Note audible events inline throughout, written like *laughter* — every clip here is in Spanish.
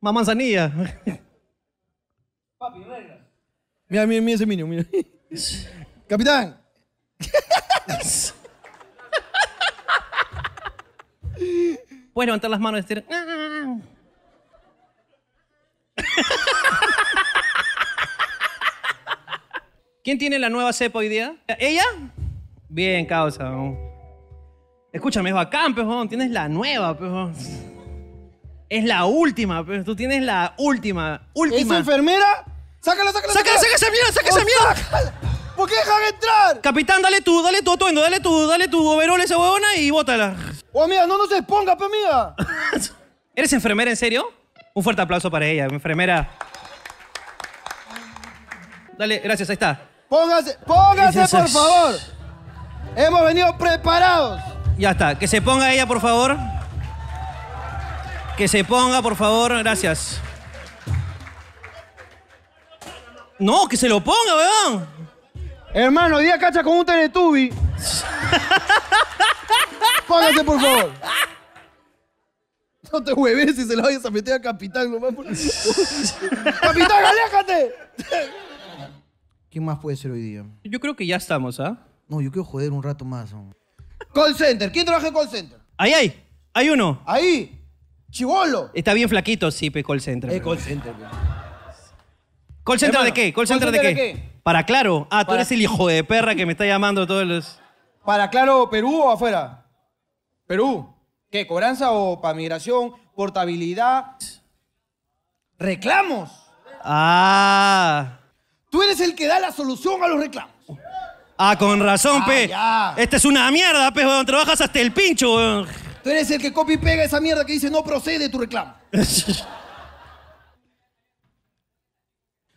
Más manzanilla. Mira, mira, mira ese niño, mira. Capitán. Puedes levantar las manos y decir. ¿Quién tiene la nueva cepa hoy día? ¿Ella? Bien, causa. Escúchame, es bacán, pejón. Tienes la nueva, pejón. Es la última, pero tú tienes la última, ¿Es última. enfermera? ¡Sácala, sácala! ¡Saca, saca esa mierda, saca esa mierda! sácala! ¿Por qué dejan entrar? Capitán, dale tú, dale tu atuendo, dale tú, dale tu overol a esa huevona y bótala. Oh, amiga, no, no se exponga, pe, amiga. *laughs* ¿Eres enfermera en serio? Un fuerte aplauso para ella, enfermera. Dale, gracias, ahí está. Póngase, póngase, por favor. Hemos venido preparados. Ya está, que se ponga ella, por favor. Que se ponga, por favor, gracias. No, que se lo ponga, weón. Hermano, hoy día cacha con un teletubi. *laughs* Póngase, por favor. No te hueves si se lo vayas a meter a Capitán nomás. por- *laughs* ¡Capitán, aléjate! ¿Quién más puede ser hoy día? Yo creo que ya estamos, ¿ah? No, yo quiero joder un rato más. ¿no? Call center. ¿Quién trabaja en call center? Ahí hay, hay uno. Ahí. Chivolo. Está bien flaquito, sí, pe, call center. Pero- call center. pe. ¿Call center Hermano, de qué? ¿Call ¿call center de qué? de qué? Para claro. Ah, tú Para- eres el hijo de perra que me está llamando todos los. ¿Para Claro Perú o afuera? Perú. ¿Qué? ¿Cobranza o para migración? ¿Portabilidad? ¿Reclamos? Ah. Tú eres el que da la solución a los reclamos. Ah, con razón, Ah, pe. ya. Esta es una mierda, pe, weón. Trabajas hasta el pincho, weón. Tú eres el que copia y pega esa mierda que dice no procede tu reclamo. *laughs*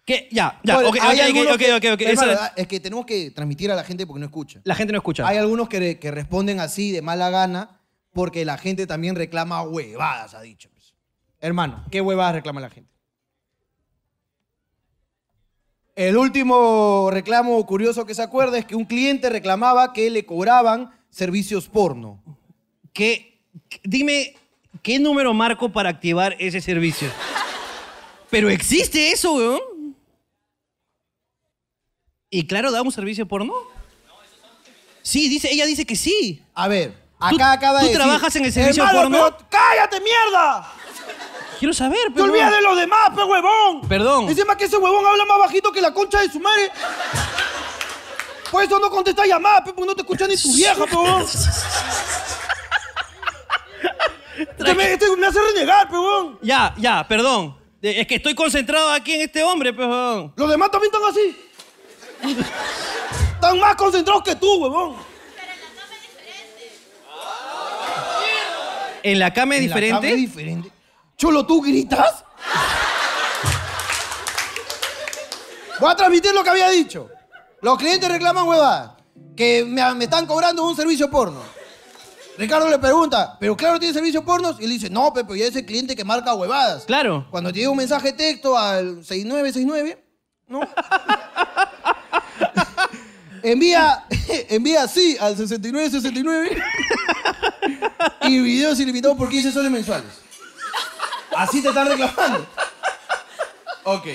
¿Qué? Ya, ya, Bueno, ok, hay ok, algunos ok, que- ok, ok. Hermano, Esa- es que tenemos que transmitir a la gente porque no escucha. La gente no escucha. Hay algunos que, que responden así de mala gana porque la gente también reclama huevadas, ha dicho. pues. Hermano, ¿qué huevadas reclama la gente? El último reclamo curioso que se acuerda es que un cliente reclamaba que le cobraban servicios porno. ¿Qué? Dime, ¿qué número marco para activar ese servicio? Pero existe eso, weón. ¿Y claro, da un servicio porno? Sí, dice, ella dice que sí. A ver, ¿Tú- acá acaba tú de decir, trabajas en el servicio "Hermano, porno?" pero ¡Cállate, mierda! Quiero saber, ¡Te pero. olvidas de los demás, pe huevón! Perdón. Encima que ese huevón habla más bajito que la concha de su madre. Por eso no contesta llamadas, pe, porque no te escucha ni tu vieja, pe huevón. Este me, este me hace renegar, pe huevón. Ya, ya, perdón. Es que estoy concentrado aquí en este hombre, pero. Los demás también están así. Están más concentrados que tú, huevón. ¿En la cama es En la diferente? cama es diferente. Cholo, ¿tú gritas? Voy a transmitir lo que había dicho. Los clientes reclaman huevadas. Que me, me están cobrando un servicio porno. Ricardo le pregunta, ¿pero claro tiene servicio porno? Y él dice, no, Pepe, ya es el cliente que marca huevadas. Claro. Cuando te llega un mensaje de texto al 6969, ¿no? *laughs* envía, *laughs* envía sí al 6969 y videos ilimitados por 15 soles mensuales. Así te están reclamando. Ok.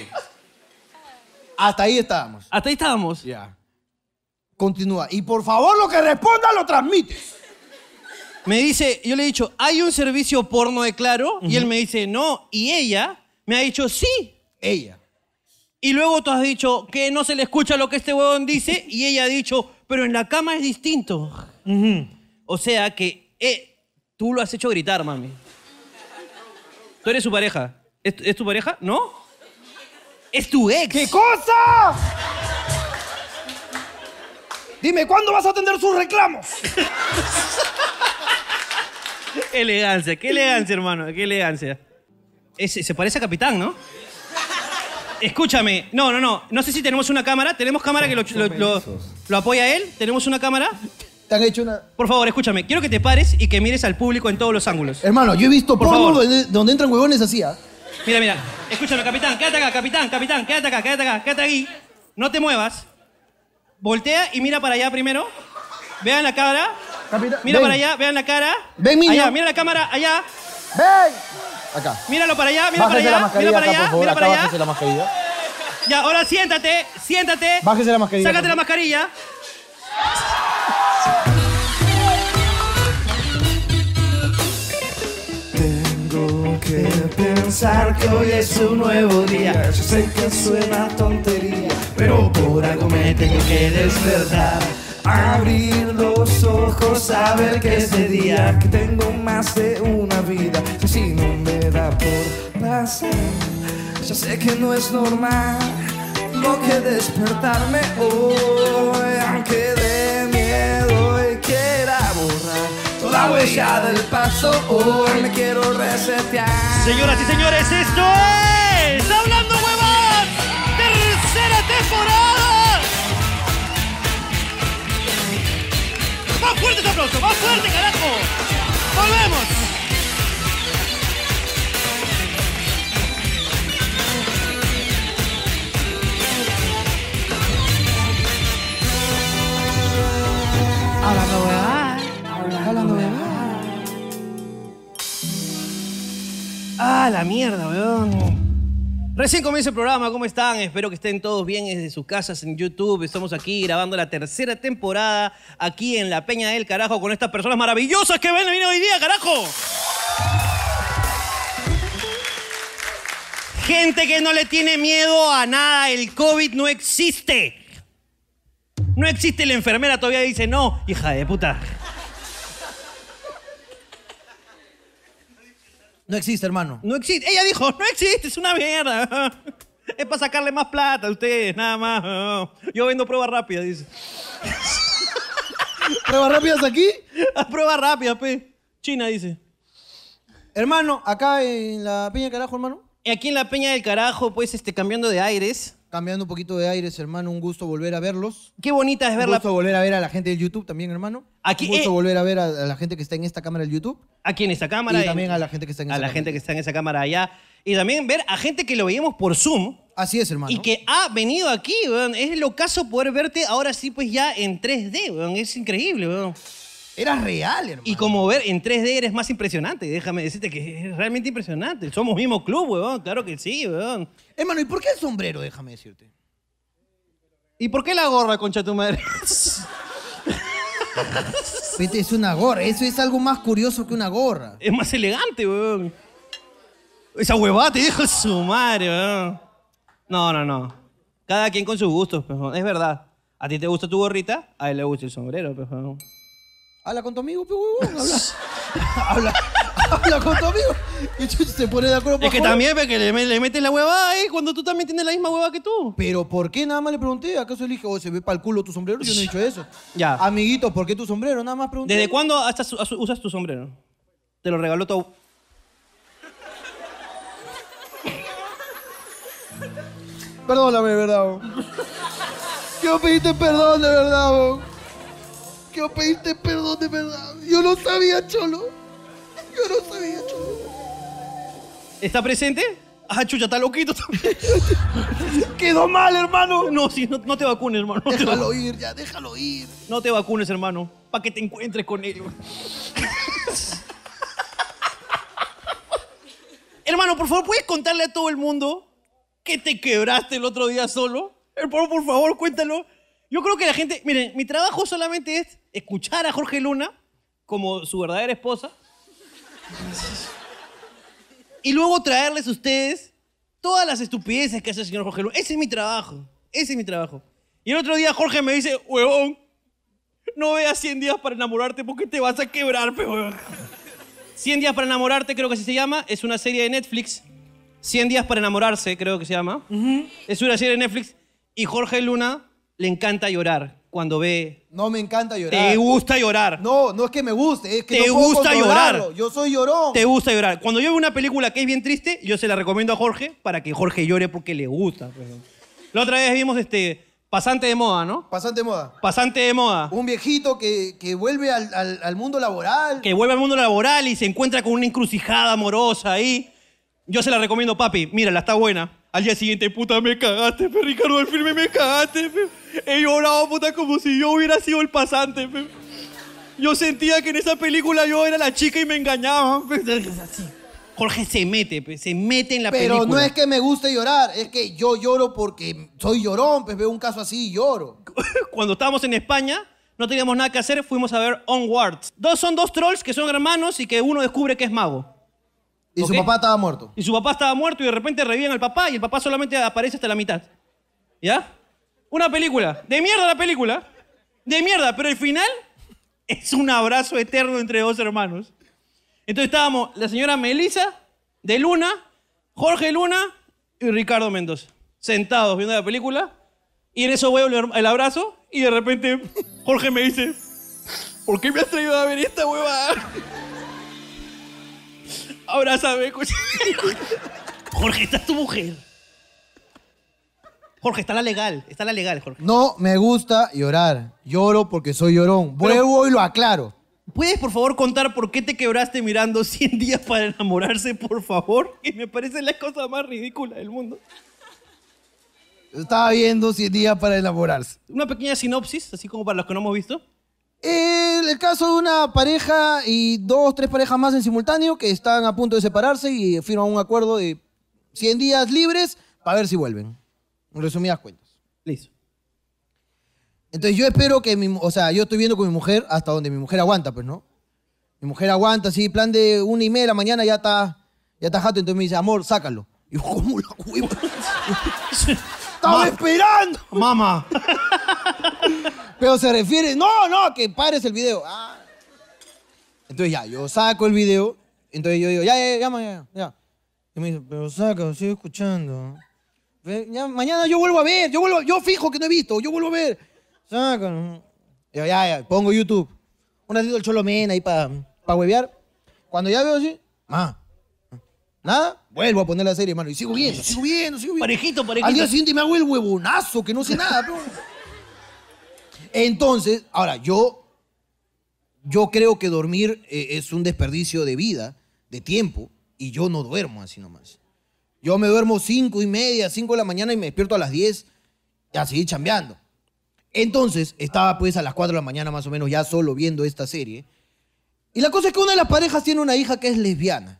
Hasta ahí estábamos. Hasta ahí estábamos. Ya. Continúa. Y por favor, lo que responda lo transmites. Me dice, yo le he dicho, ¿hay un servicio porno de Claro? Y él me dice, no. Y ella me ha dicho, sí. Ella. Y luego tú has dicho que no se le escucha lo que este huevón dice. Y ella ha dicho, pero en la cama es distinto. O sea que eh, tú lo has hecho gritar, mami. Tú eres su pareja. ¿Es, es tu pareja? ¿No? Es tu ex. ¿Qué cosa? Dime, ¿cuándo vas a atender sus reclamos? *laughs* Qué *laughs* elegancia, qué elegancia, hermano, qué elegancia. Ese- se parece a Capitán, ¿no? Escúchame, no, no, no. No sé si tenemos una cámara. ¿Tenemos cámara que lo, lo- lo- lo apoya él? ¿Tenemos una cámara? Te han hecho una... Por favor, escúchame. Quiero que te pares y que mires al público en todos los ángulos. Hermano, yo he visto Por porno favor. donde, donde entran huevones así, ¿ah? Mira, mira. Escúchame, capitán. Quédate acá, capitán, capitán. Quédate acá, quédate acá, quédate ahí. No te muevas. Voltea y mira para allá primero. Vean la cara. Capitán, Mira ven. para allá, vean la cara. Ven, niño. Allá, mira la cámara, allá. ¡Ven! Acá. Míralo para allá, mira para Bájese allá, mira para acá, allá, favor. mira Acá para allá. bájese la mascarilla. Ya, ahora siéntate, siéntate. Bájese la mascarilla, Sácate la mascarilla. Tengo que pensar que hoy es un nuevo día. Yo sé que suena tontería, pero por algo me tengo que despertar. Abrir los ojos, saber que ese día que tengo más de una vida. Si no me da por pasar, yo sé que no es normal. Tengo que despertarme hoy, aunque de miedo y quiera borrar toda huella del paso. Hoy me quiero resetear. Señoras y señores, esto es Hablando Huevas, tercera temporada. Más fuerte ese aplauso, más fuerte, carajo. Volvemos. Hablando Huevas. Hablando de Ah, la mierda, weón. Recién comienza el programa, ¿cómo están? Espero que estén todos bien desde sus casas en YouTube. Estamos aquí grabando la tercera temporada aquí en la Peña del Carajo con estas personas maravillosas que ven hoy día, carajo. Gente que no le tiene miedo a nada, el COVID no existe. No existe la enfermera, todavía dice no, hija de puta. No existe, hermano. No existe. Ella dijo, no existe, es una mierda. *laughs* Es para sacarle más plata a ustedes, nada más. Yo vendo pruebas rápidas, dice. *laughs* ¿Pruebas rápidas aquí? *laughs* Pruebas rápidas, pe. China, dice. Hermano, acá en la Peña Carajo, hermano. Y Aquí en la Peña del Carajo, pues, este, cambiando de aires. Cambiando un poquito de aires, hermano. Un gusto volver a verlos. Qué bonita es Un verla. gusto volver a ver a la gente del YouTube también, hermano. Aquí, un gusto eh. volver a ver a, a la gente que está en esta cámara del YouTube. Aquí en esta cámara. y en- también a la gente que está en a esa la cámara. gente que está en esa cámara allá. Y también ver a gente que lo veíamos por Zoom. Así es, hermano. Y que ha venido aquí, weón. Es lo caso poder verte ahora sí, pues ya en 3D, weón. Es increíble, weón. Era real, hermano. Y como ver en 3D eres más impresionante, déjame decirte que es realmente impresionante. Somos mismo club, weón, claro que sí, weón. Hermano, ¿y por qué el sombrero? Déjame decirte. ¿Y por qué la gorra, concha tu madre? Vete, *laughs* es una gorra. Eso es algo más curioso que una gorra. es más elegante, weón. Esa huevada te dijo su madre, weón. No, no, no. Cada quien con sus gustos, weón. es verdad. A ti te gusta tu gorrita, a él le gusta el sombrero, weón. Habla con tu amigo, pe huevón. Habla. *laughs* habla. Habla con tu amigo. Y se pone de acuerdo Es para que joder. también ve que le, le metes la huevada ahí cuando tú también tienes la misma huevada que tú. Pero ¿por qué nada más le pregunté? ¿Acaso le dije, oh, se ve para el culo tu sombrero? Yo no he dicho eso. *laughs* Ya. Amiguito, ¿por qué tu sombrero? Nada más pregunté. ¿Desde cuándo hasta su- asu- usas tu sombrero? Te lo regaló tu... Perdóname, de verdad. bo. Quiero pedirte perdón, de verdad. Quiero pedirte perdón, de verdad. Yo no sabía, Cholo. Yo no sabía, Cholo. ¿Está presente? Ah, chucha, está loquito. *laughs* Quedó mal, hermano. No, sí, no, no te vacunes, hermano. No Déjalo ir, ya, déjalo ir. No te vacunes, hermano. Para que te encuentres con él. *laughs* hermano, por favor, ¿puedes contarle a todo el mundo que te quebraste el otro día solo? Por, por favor, cuéntalo. Yo creo que la gente... Miren, mi trabajo solamente es escuchar a Jorge Luna como su verdadera esposa y luego traerles a ustedes todas las estupideces que hace el señor Jorge Luna. Ese es mi trabajo. Ese es mi trabajo. Y el otro día Jorge me dice, huevón, no veas 100 días para enamorarte porque te vas a quebrar, pe, huevón. 100 días para enamorarte, creo que así se llama. Es una serie de Netflix. 100 días para enamorarse, creo que se llama. Es una serie de Netflix. Y Jorge Luna le encanta llorar cuando ve... No me encanta llorar. Te gusta llorar. No, no es que me guste, es que Te no puedo gusta llorar. Yo soy llorón. Te gusta llorar. Cuando yo veo una película que es bien triste, yo se la recomiendo a Jorge para que Jorge llore porque le gusta. pues. La otra vez vimos este Pasante de moda, ¿no? Pasante de moda. Pasante de moda. Un viejito que, que vuelve al, al- al mundo laboral. Que vuelve al mundo laboral y se encuentra con una encrucijada amorosa ahí. Yo se la recomiendo, papi. Mírala, está buena. Al día siguiente, puta, me cagaste, pe, Ricardo del filme, me cagaste, pe. He llorado, puta, como si yo hubiera sido el pasante, pe. Yo sentía que en esa película yo era la chica y me engañaban. *laughs* Jorge se mete, pe, se mete en la Pero película. no es que me guste llorar, es que yo lloro porque soy llorón, pues veo un caso así y lloro. *laughs* Cuando estábamos en España, no teníamos nada que hacer, fuimos a ver Onwards. Dos son dos trolls que son hermanos y que uno descubre que es mago. Y su Ok. papá estaba muerto. Y su papá estaba muerto y de repente reviven al papá y el papá solamente aparece hasta la mitad. ¿Ya? Una película. De mierda la película. De mierda, pero el final es un abrazo eterno entre dos hermanos. Entonces estábamos la señora Melissa de Luna, Jorge Luna y Ricardo Mendoza. Sentados viendo la película. Y en eso veo el abrazo y de repente Jorge me dice, ¿por qué me has traído a ver esta huevada? *laughs* Abrázame. Jorge, está tu mujer. Jorge, está la legal. Está la legal, Jorge. No me gusta llorar. Lloro porque soy llorón. Vuelvo y lo aclaro. ¿Puedes, por favor, contar por qué te quebraste mirando *laughs* 100 días para enamorarse, por favor? Que me parece la cosa más ridícula del mundo. Estaba viendo 100 días para enamorarse. Una pequeña sinopsis, así como para los que no hemos visto. El, el caso de una pareja y dos, tres parejas más en simultáneo que están a punto de separarse y firman un acuerdo de 100 días libres para ver si vuelven. En resumidas cuentas. Listo. Entonces yo espero que mi, o sea, yo estoy viendo con mi mujer hasta donde mi mujer aguanta, pues, ¿no? Mi mujer aguanta, así, plan de una y media de la mañana ya está, ya está jato, entonces me dice, amor, sácalo. Y yo, ¿cómo la hueva? Estaba esperando. Mamá. *laughs* Pero se refiere, no, no, que pares el video. Ah. Entonces ya, yo saco el video, entonces yo digo, ya, ya, ya, ya, ya. Y me dice, pero saca, sigo escuchando. Ya, mañana yo vuelvo a ver, yo vuelvo, yo fijo que no he visto, yo vuelvo a ver. Yo, ya, ya, pongo YouTube. Un ratito el cholomena ahí para pa huevear. Cuando ya veo así, ah, nada, vuelvo a poner la serie, hermano. Y sigo viendo, sigo viendo, sigo viendo. Parejito, parejito. Al día siguiente me hago el huevonazo, que no sé nada, pero... Entonces, ahora, yo, yo creo que dormir eh, es un desperdicio de vida, de tiempo, y yo no duermo así nomás. Yo me duermo cinco y media, cinco de la mañana y me despierto a las 10 y a chambeando. Entonces, estaba pues a las 4 de la mañana más o menos ya solo viendo esta serie. Y la cosa es que una de las parejas tiene una hija que es lesbiana.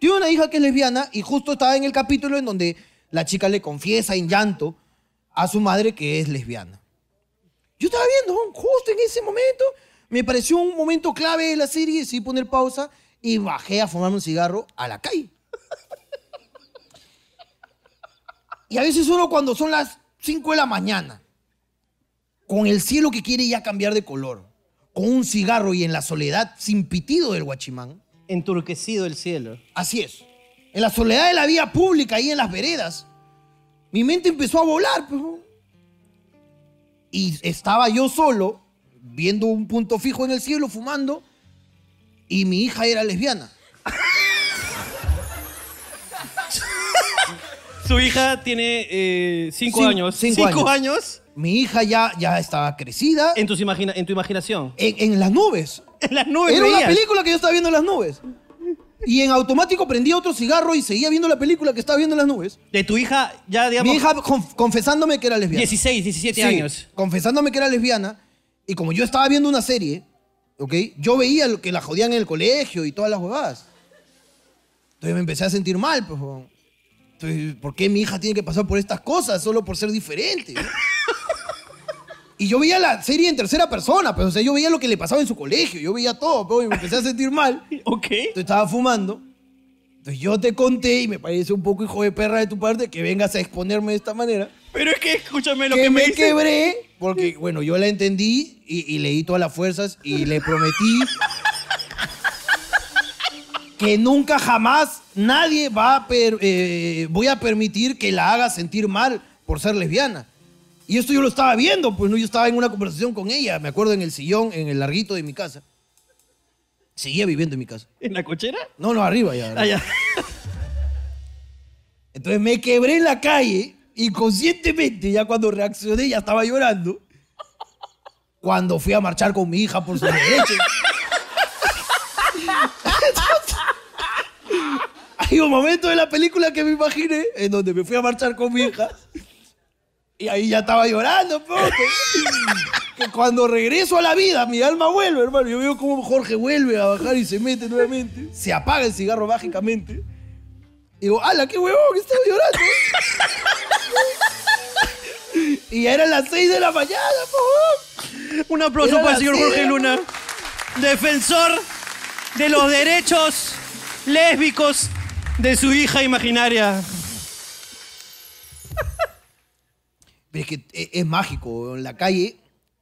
Tiene una hija que es lesbiana y justo estaba en el capítulo en donde la chica le confiesa en llanto a su madre que es lesbiana. Yo estaba viendo, justo en ese momento, me pareció un momento clave de la serie, decidí poner pausa y bajé a fumarme un cigarro a la calle. Y a veces uno cuando son las 5 de la mañana, con el cielo que quiere ya cambiar de color, con un cigarro y en la soledad sin pitido del guachimán, Enturquecido el cielo. Así es. En la soledad de la vía pública, ahí en las veredas, mi mente empezó a volar. pues. Y estaba yo solo, viendo un punto fijo en el cielo, fumando, y mi hija era lesbiana. Su hija tiene eh, cinco Cin- años. cinco años. Mi hija ya, ya estaba crecida En, tus imagina- en tu imaginación. en, en las nubes. *laughs* En las nubes Era una veías. película que yo estaba viendo en las nubes. Y en automático prendía otro cigarro y seguía viendo la película que estaba viendo en las nubes. De tu hija, ya digamos, Mi hija conf- confesándome que era lesbiana. 16, 17 Sí, años. Confesándome que era lesbiana. Y como yo estaba viendo una serie, ¿ok? Yo veía lo que la jodían en el colegio y todas las huevadas. Entonces me empecé a sentir mal, pues. huevón. Entonces, ¿por qué mi hija tiene que pasar por estas cosas solo por ser diferente? *laughs* Y yo veía la serie en tercera persona, pues, o sea, yo veía lo que le pasaba en su colegio, yo veía todo, pues, y me empecé a sentir mal. *laughs* Ok. Entonces estaba fumando. Entonces yo te conté y me parece un poco hijo de perra de tu parte que vengas a exponerme de esta manera Pero es que escúchame lo que, que, me, me dice. quebré, porque, bueno, yo la entendí y, y le di todas las fuerzas y le prometí *laughs* que nunca jamás nadie va a per- eh, voy a permitir que la haga sentir mal por ser lesbiana. Y esto yo lo estaba viendo, pues no, yo estaba en una conversación con ella, me acuerdo en el sillón, en el larguito de mi casa. Seguía viviendo en mi casa. ¿En la cochera? No, no, arriba ya. Ah, ya. *laughs* Entonces me quebré en la calle, inconscientemente, ya cuando reaccioné ya estaba llorando. Cuando fui a marchar con mi hija por su derecho. *laughs* Un momento de la película que me imaginé en donde me fui a marchar con mi hija. Y ahí ya estaba llorando, que cuando regreso a la vida, mi alma vuelve, hermano. Yo veo cómo Jorge vuelve a bajar y se mete nuevamente. Se apaga el cigarro mágicamente. Y digo, ¡ala, qué huevón! Estaba llorando. y ya eran las 6 de la mañana, favor. Un aplauso Era para el señor. Jorge Luna, defensor de los derechos lésbicos de su hija imaginaria. Pero es que e- es mágico, en la calle,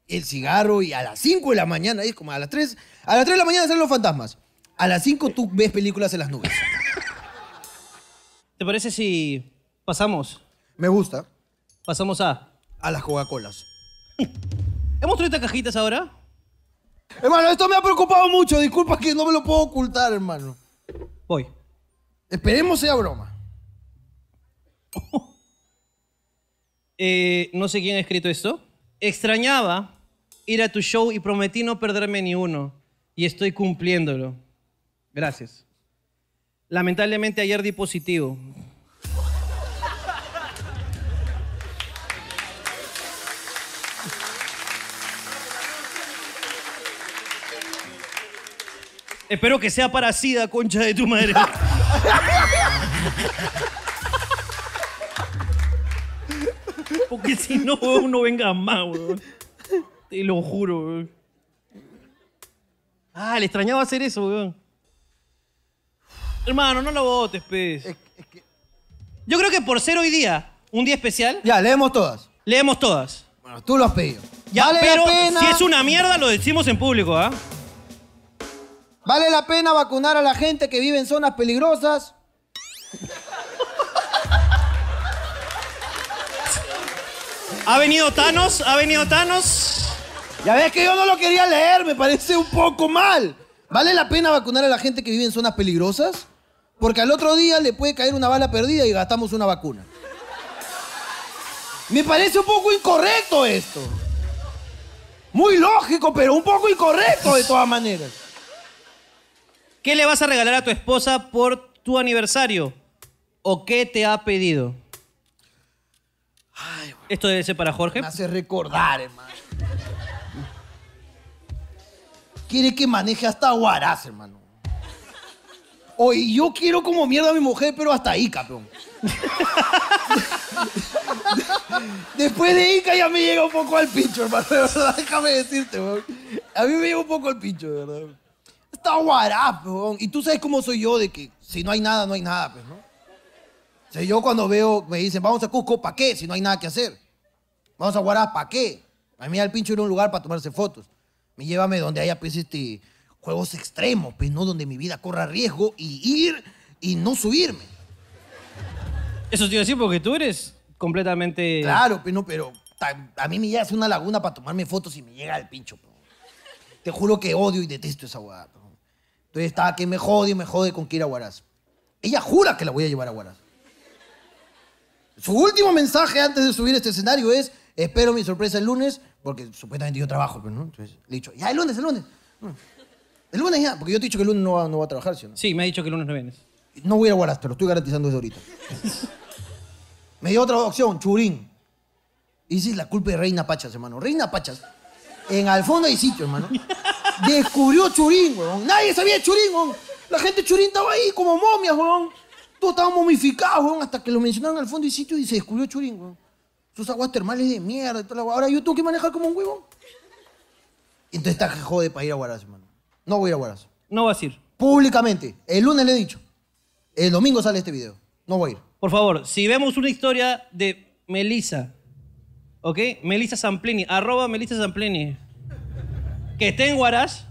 el cigarro y a las 5 de la mañana, es como a las 3, a las 3 de la mañana salen los fantasmas. A las 5 tú ves películas en las nubes. ¿Te parece si pasamos? Me gusta. Pasamos a. A las Coca-Colas. ¿Hemos traído estas cajitas ahora? Hermano, esto me ha preocupado mucho. Disculpa que no me lo puedo ocultar, hermano. Voy. Esperemos sea broma. *laughs* Eh, no sé quién ha escrito esto. Extrañaba ir a tu show y prometí no perderme ni uno. Y estoy cumpliéndolo. Gracias. Lamentablemente ayer di positivo. Espero que sea para SIDA, concha de tu madre. *laughs* Porque si no, weón, no venga más, weón. Te lo juro, weón. Ah, le extrañaba hacer eso, weón. Hermano, no lo votes, pez. Yo creo que por ser hoy día un día especial, Ya, leemos todas. leemos todas. Bueno, tú lo has pedido. Ya, vale pero la pena. si es una mierda, lo decimos en público, ¿ah? Vale la pena vacunar a la gente que vive en zonas peligrosas. ¿Ha venido Thanos? ¿Ha venido Thanos? Ya ves que yo no lo quería leer, me parece un poco mal. ¿Vale la pena vacunar a la gente que vive en zonas peligrosas? Porque al otro día le puede caer una bala perdida y gastamos una vacuna. Me parece un poco incorrecto esto. Muy lógico, pero un poco incorrecto de todas maneras. ¿Qué le vas a regalar a tu esposa por tu aniversario? ¿O qué te ha pedido? Esto debe ser para Jorge. Me hace recordar, hermano. Quiere que maneje hasta Guaraz, hermano. Oye, yo quiero como mierda a mi mujer, pero hasta ahí, campeón. Después de Ica ya me llega un poco al pincho, hermano. De verdad, déjame decirte, weón. A mí me llega un poco al pincho, de verdad. Está guará, weón. Y tú sabes cómo soy yo, de que si no hay nada, no hay nada, pues, ¿no? O sea, yo cuando veo, me dicen, vamos a Cusco, ¿para qué? Si no hay nada que hacer. Vamos a Guaraz, ¿para qué? A mí al pincho era un lugar para tomarse fotos. Me llévame donde haya, pues, este, juegos extremos, pues, ¿no? Donde mi vida corra riesgo y ir y no subirme. Eso te iba a decir porque tú eres completamente... Claro, pero no, pero a mí me llega a una laguna para tomarme fotos y me llega al pincho. po. Te juro que odio y detesto esa hueá. po. Entonces está que me jode y me jode con que ir a Huaraz. Ella jura que la voy a llevar a Huaraz. Su último mensaje antes de subir este escenario es, espero mi sorpresa el lunes, porque supuestamente yo trabajo, pero no. Entonces le he dicho, ya el lunes, el lunes. Mm. El lunes ya, porque yo te he dicho que el lunes no va, no va a trabajar, ¿sí o no? Sí, me ha dicho que el lunes no vienes. No voy a ir a Huaraz, te lo estoy garantizando desde ahorita. Me dio otra opción, Churín. Y esa es la culpa de Reina Pachas, hermano. Reina Pachas. En al fondo hay sitio, hermano. Descubrió Churín, weón. Nadie sabía de Churín, weón. La gente de Churín estaba ahí como momias, weón. Todos estaban momificados, weón, hasta que lo mencionaron al fondo y sitio y se descubrió Churín, weón. Sus aguas termales de mierda y toda la. Ahora yo tengo que manejar como un huevón. Entonces está que jode para ir a Huaraz, hermano. No voy a ir a Huaraz. No vas a ir. Públicamente. El lunes le he dicho. El domingo sale este video. No voy a ir. Por favor, si vemos una historia de Melissa, ¿ok? Melissa Zamplini, arroba Melissa Zamplini, que esté en Huaraz,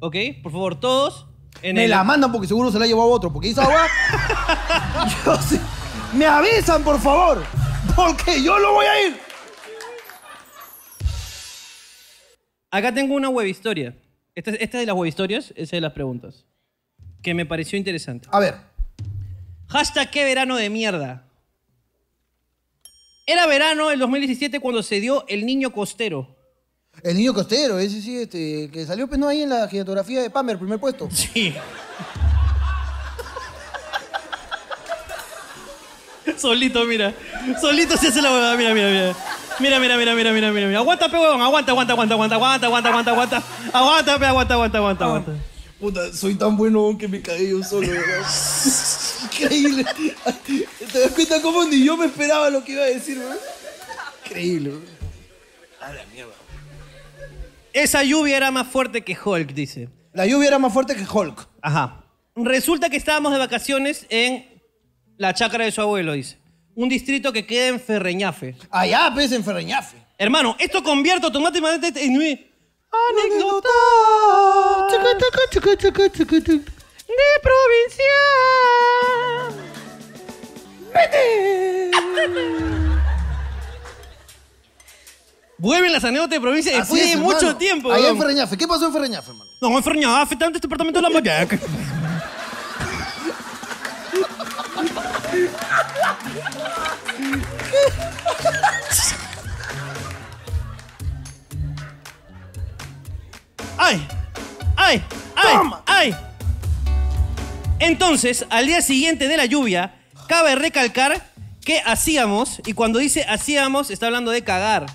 ¿ok? Por favor, todos en Me el... la mandan porque seguro se la llevó a otro. Porque esa agua. *laughs* yo Me avisan, por favor. Porque yo no voy a ir. Acá tengo una web historia. Esta, esta es de las web historias, esa es de las preguntas. Que me pareció interesante. A ver. Hashtag qué verano de mierda. Era verano el 2017 cuando se dio el niño costero. El niño costero, ese sí, este, que salió pues no ahí en la ginetografía de Pamer, primer puesto. *laughs* Sí. Solito, mira. Solito se hace la huevada, mira, mira, mira. Mira, mira, mira, mira, mira, mira. mira. Aguanta, pe, huevón. Aguanta, aguanta, aguanta, aguanta, aguanta, aguanta, aguanta, aguanta. Aguanta, pe, aguanta, aguanta, aguanta, aguanta. Puta, soy tan bueno que me caí yo solo, ¿verdad? Increíble. ¿Te das cuenta cómo ni yo me esperaba lo que iba a decir, ¿verdad? Increíble, ¿verdad? A la mierda. Esa lluvia era más fuerte que Hulk, dice. La lluvia era más fuerte que Hulk. Ajá. Resulta que estábamos de vacaciones en la chacra de su abuelo, dice. Un distrito que queda en Ferreñafe. Allá, pues, en Ferreñafe. Hermano, esto convierte automáticamente en mi anécdota de provincia. Vuelven las anécdotas de provincia Así después es, de hermano. mucho tiempo. Allá en weón. Ferreñafe. ¿Qué pasó en Ferreñafe, hermano? No, en Ferreñafe, está en este departamento de la Mayaca. ¡Ay! ¡Ay! ¡Ay! Toma. ¡Ay! Entonces, al día siguiente de la lluvia, cabe recalcar que hacíamos, y cuando dice hacíamos, está hablando de cagar.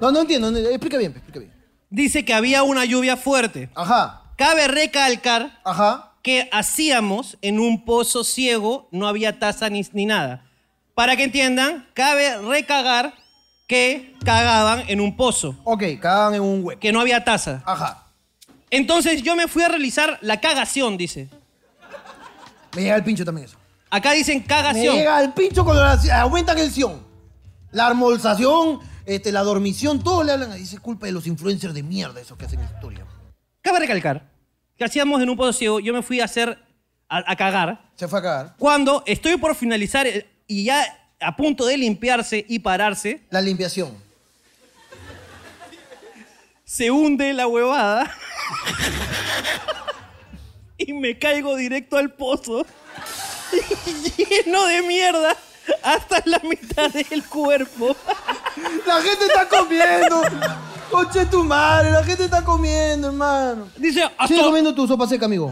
No, no entiendo. no, explica bien, explica bien. Dice que había una lluvia fuerte. Ajá, Cabe recalcar ajá. que hacíamos en un pozo ciego, no había taza ni, ni nada. Para que entiendan, cabe recagar que cagaban en un pozo, Ok, cagaban en un hueco. que no había taza. Ajá. Entonces yo me fui a realizar la cagación, dice. Me llega el pincho también eso. Acá dicen Me cagación. llega el pincho cuando la- aumentan el sion. La armonización, este, la dormición, todo le hablan. Dice culpa de los influencers de mierda esos que hacen historia. Cabe recalcar que hacíamos en un pozo ciego, yo me fui a hacer, a, a cagar, Se fue a cagar. cuando estoy por finalizar el- y ya a punto de limpiarse y pararse, La limpiación. se hunde la huevada *laughs* y me caigo directo al pozo *laughs* lleno de mierda hasta la mitad del cuerpo. La gente está comiendo. Coche tu madre, la gente está comiendo, hermano. Dice, Sigue hasta, comiendo tu sopa seca, amigo.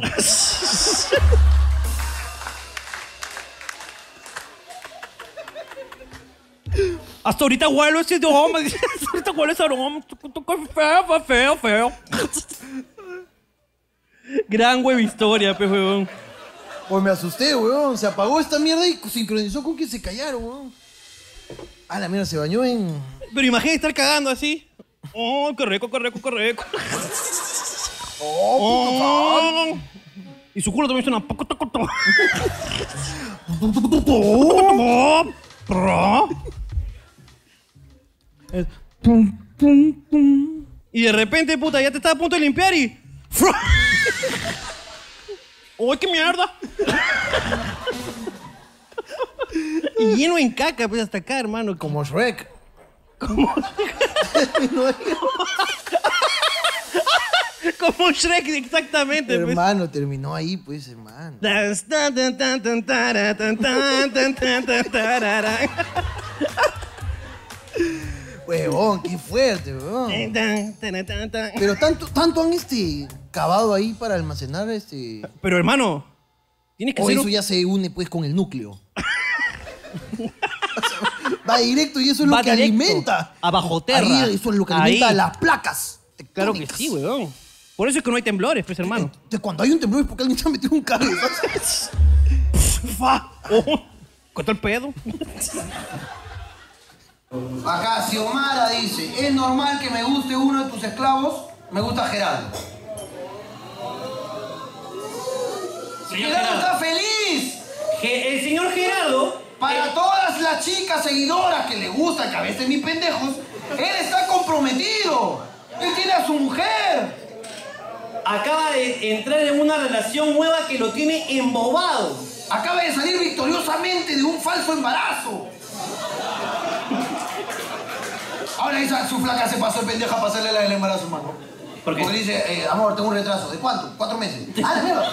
hasta ahorita huelo ese aroma. Hasta ahorita huelo ese aroma. Feo, feo, feo. Gran web historia, pe huevón. Pues me asusté, weón. Se apagó esta mierda y sincronizó con que se callaron, weón. Ah, la mierda se bañó en. Pero imagínate estar cagando así. Oh, rico, qué rico. Oh. Y su culo también suena. poco, toco. *laughs* Y de repente, puta, ya te estás a punto de limpiar y. *laughs* *laughs* ¡Uy, qué mierda! y lleno en caca, pues hasta acá, hermano. Como Shrek. Como Shrek, exactamente. pues. hermano, terminó ahí, pues, hermano. Tan, tan, tan, tan, tan, tara, tan, tan, tan, tan, tan, tarara. Huevón, qué fuerte, huevón. Pero tanto, tanto han este, cavado ahí para almacenar este. Pero hermano, tienes que O hacer eso un- ya se une pues con el núcleo. *laughs* Va directo y eso es lo Va que directo alimenta. a bajo tierra. Ahí, eso es lo que alimenta Ahí. las placas. Claro que tectónicas. sí, weón. Por eso es que no hay temblores, pues, hermano. Entonces, cuando hay un temblor es porque alguien se ha metido un cable. *laughs* Fa. Oh, ¿Cuánto el pedo? *laughs* Acá Xiomara dice, es normal que me guste uno de tus esclavos, me gusta Gerardo. Gerardo está feliz. el señor Gerardo. Para todas las chicas seguidoras que le gustan, que a veces mis pendejos, él está comprometido. Él tiene a su mujer. acaba de entrar en una relación nueva que lo tiene embobado. Acaba de salir victoriosamente de un falso embarazo. Ahora esa, su flaca se pasó de pendeja para hacerle la del embarazo, hermano. ¿Por qué? Porque dice, eh, amor, tengo un retraso. ¿De cuánto? ¿Cuatro meses? ¡Ah, la mierda!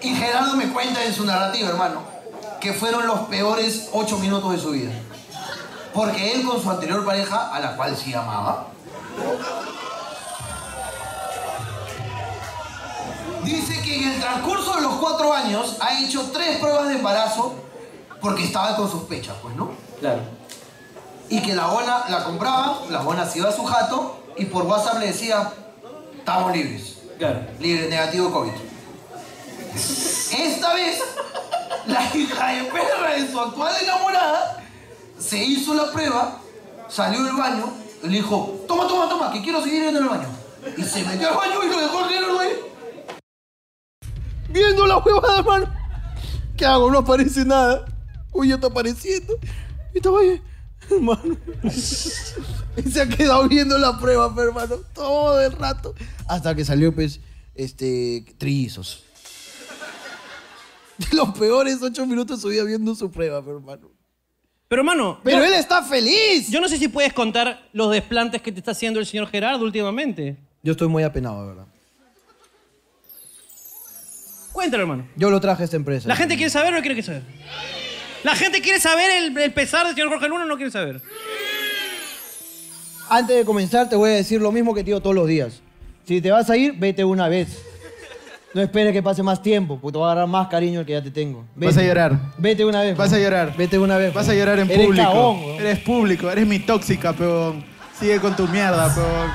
Y Gerardo me cuenta en su narrativa, hermano, que fueron los peores ocho minutos de su vida. Porque él con su anterior pareja, a la cual sí amaba, dice que en el transcurso de los cuatro años ha hecho tres pruebas de embarazo porque estaba con sospechas, pues, ¿no? Claro. Y que la bona la compraba, la bona se iba a su jato y por WhatsApp le decía, estamos libres. Claro. Libre, negativo COVID. Esta vez, la hija de perra de su actual enamorada se hizo la prueba, salió del baño y le dijo, toma, toma, toma, que quiero seguir en el baño. Y se metió al baño y lo dejó Gerardo ahí. Viendo la huevada, hermano. ¿Qué hago? No aparece nada. Uy, ya está apareciendo. Y estaba ahí, hermano. Y se ha quedado viendo la prueba, hermano, todo el rato. Hasta que salió, pues, este, trillizos. Los peores ocho minutos subía viendo su prueba, hermano. Pero, hermano, Pero yo, él está feliz. yo no sé si puedes contar los desplantes que te está haciendo el señor Gerardo últimamente. Yo estoy muy apenado, de verdad. Cuéntalo, hermano. Yo lo traje a esta empresa. ¿La gente quiere saber o no quiere saber? ¿La gente quiere saber el, el pesar del señor Jorge Luna o no quiere saber? Antes de comenzar, te voy a decir lo mismo que te digo todos los días. Si te vas a ir, vete una vez. No esperes que pase más tiempo, porque te va a agarrar más cariño el que ya te tengo. Vete. Vas a llorar. Vete una vez. Vas a llorar. Vete una vez. Vas a llorar en Eres público. cagón, weón. eres público, eres mi tóxica, peón. Sigue con tu mierda, peón.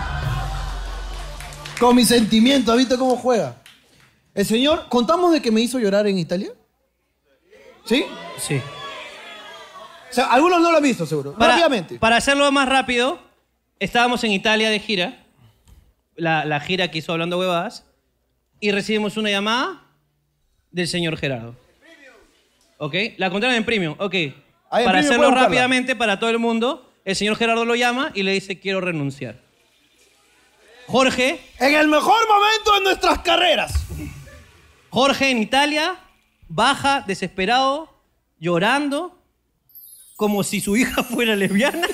Con mis sentimientos, ¿viste cómo juega? El señor, ¿contamos de que me hizo llorar en Italia? ¿Sí? Sí. O sea, algunos no lo han visto, seguro. Para, Rápidamente. para hacerlo más rápido, estábamos en Italia de gira, la, la gira que hizo Hablando Huevadas, y recibimos una llamada del señor Gerardo. ¿Ok? La contaron en premium. Ok. Ahí en para Premium hacerlo pueden rápidamente para todo el mundo, el señor Gerardo lo llama y le dice, quiero renunciar. Jorge, En el mejor momento de nuestras carreras. Jorge en Italia, baja, desesperado, llorando, como si su hija fuera lesbiana.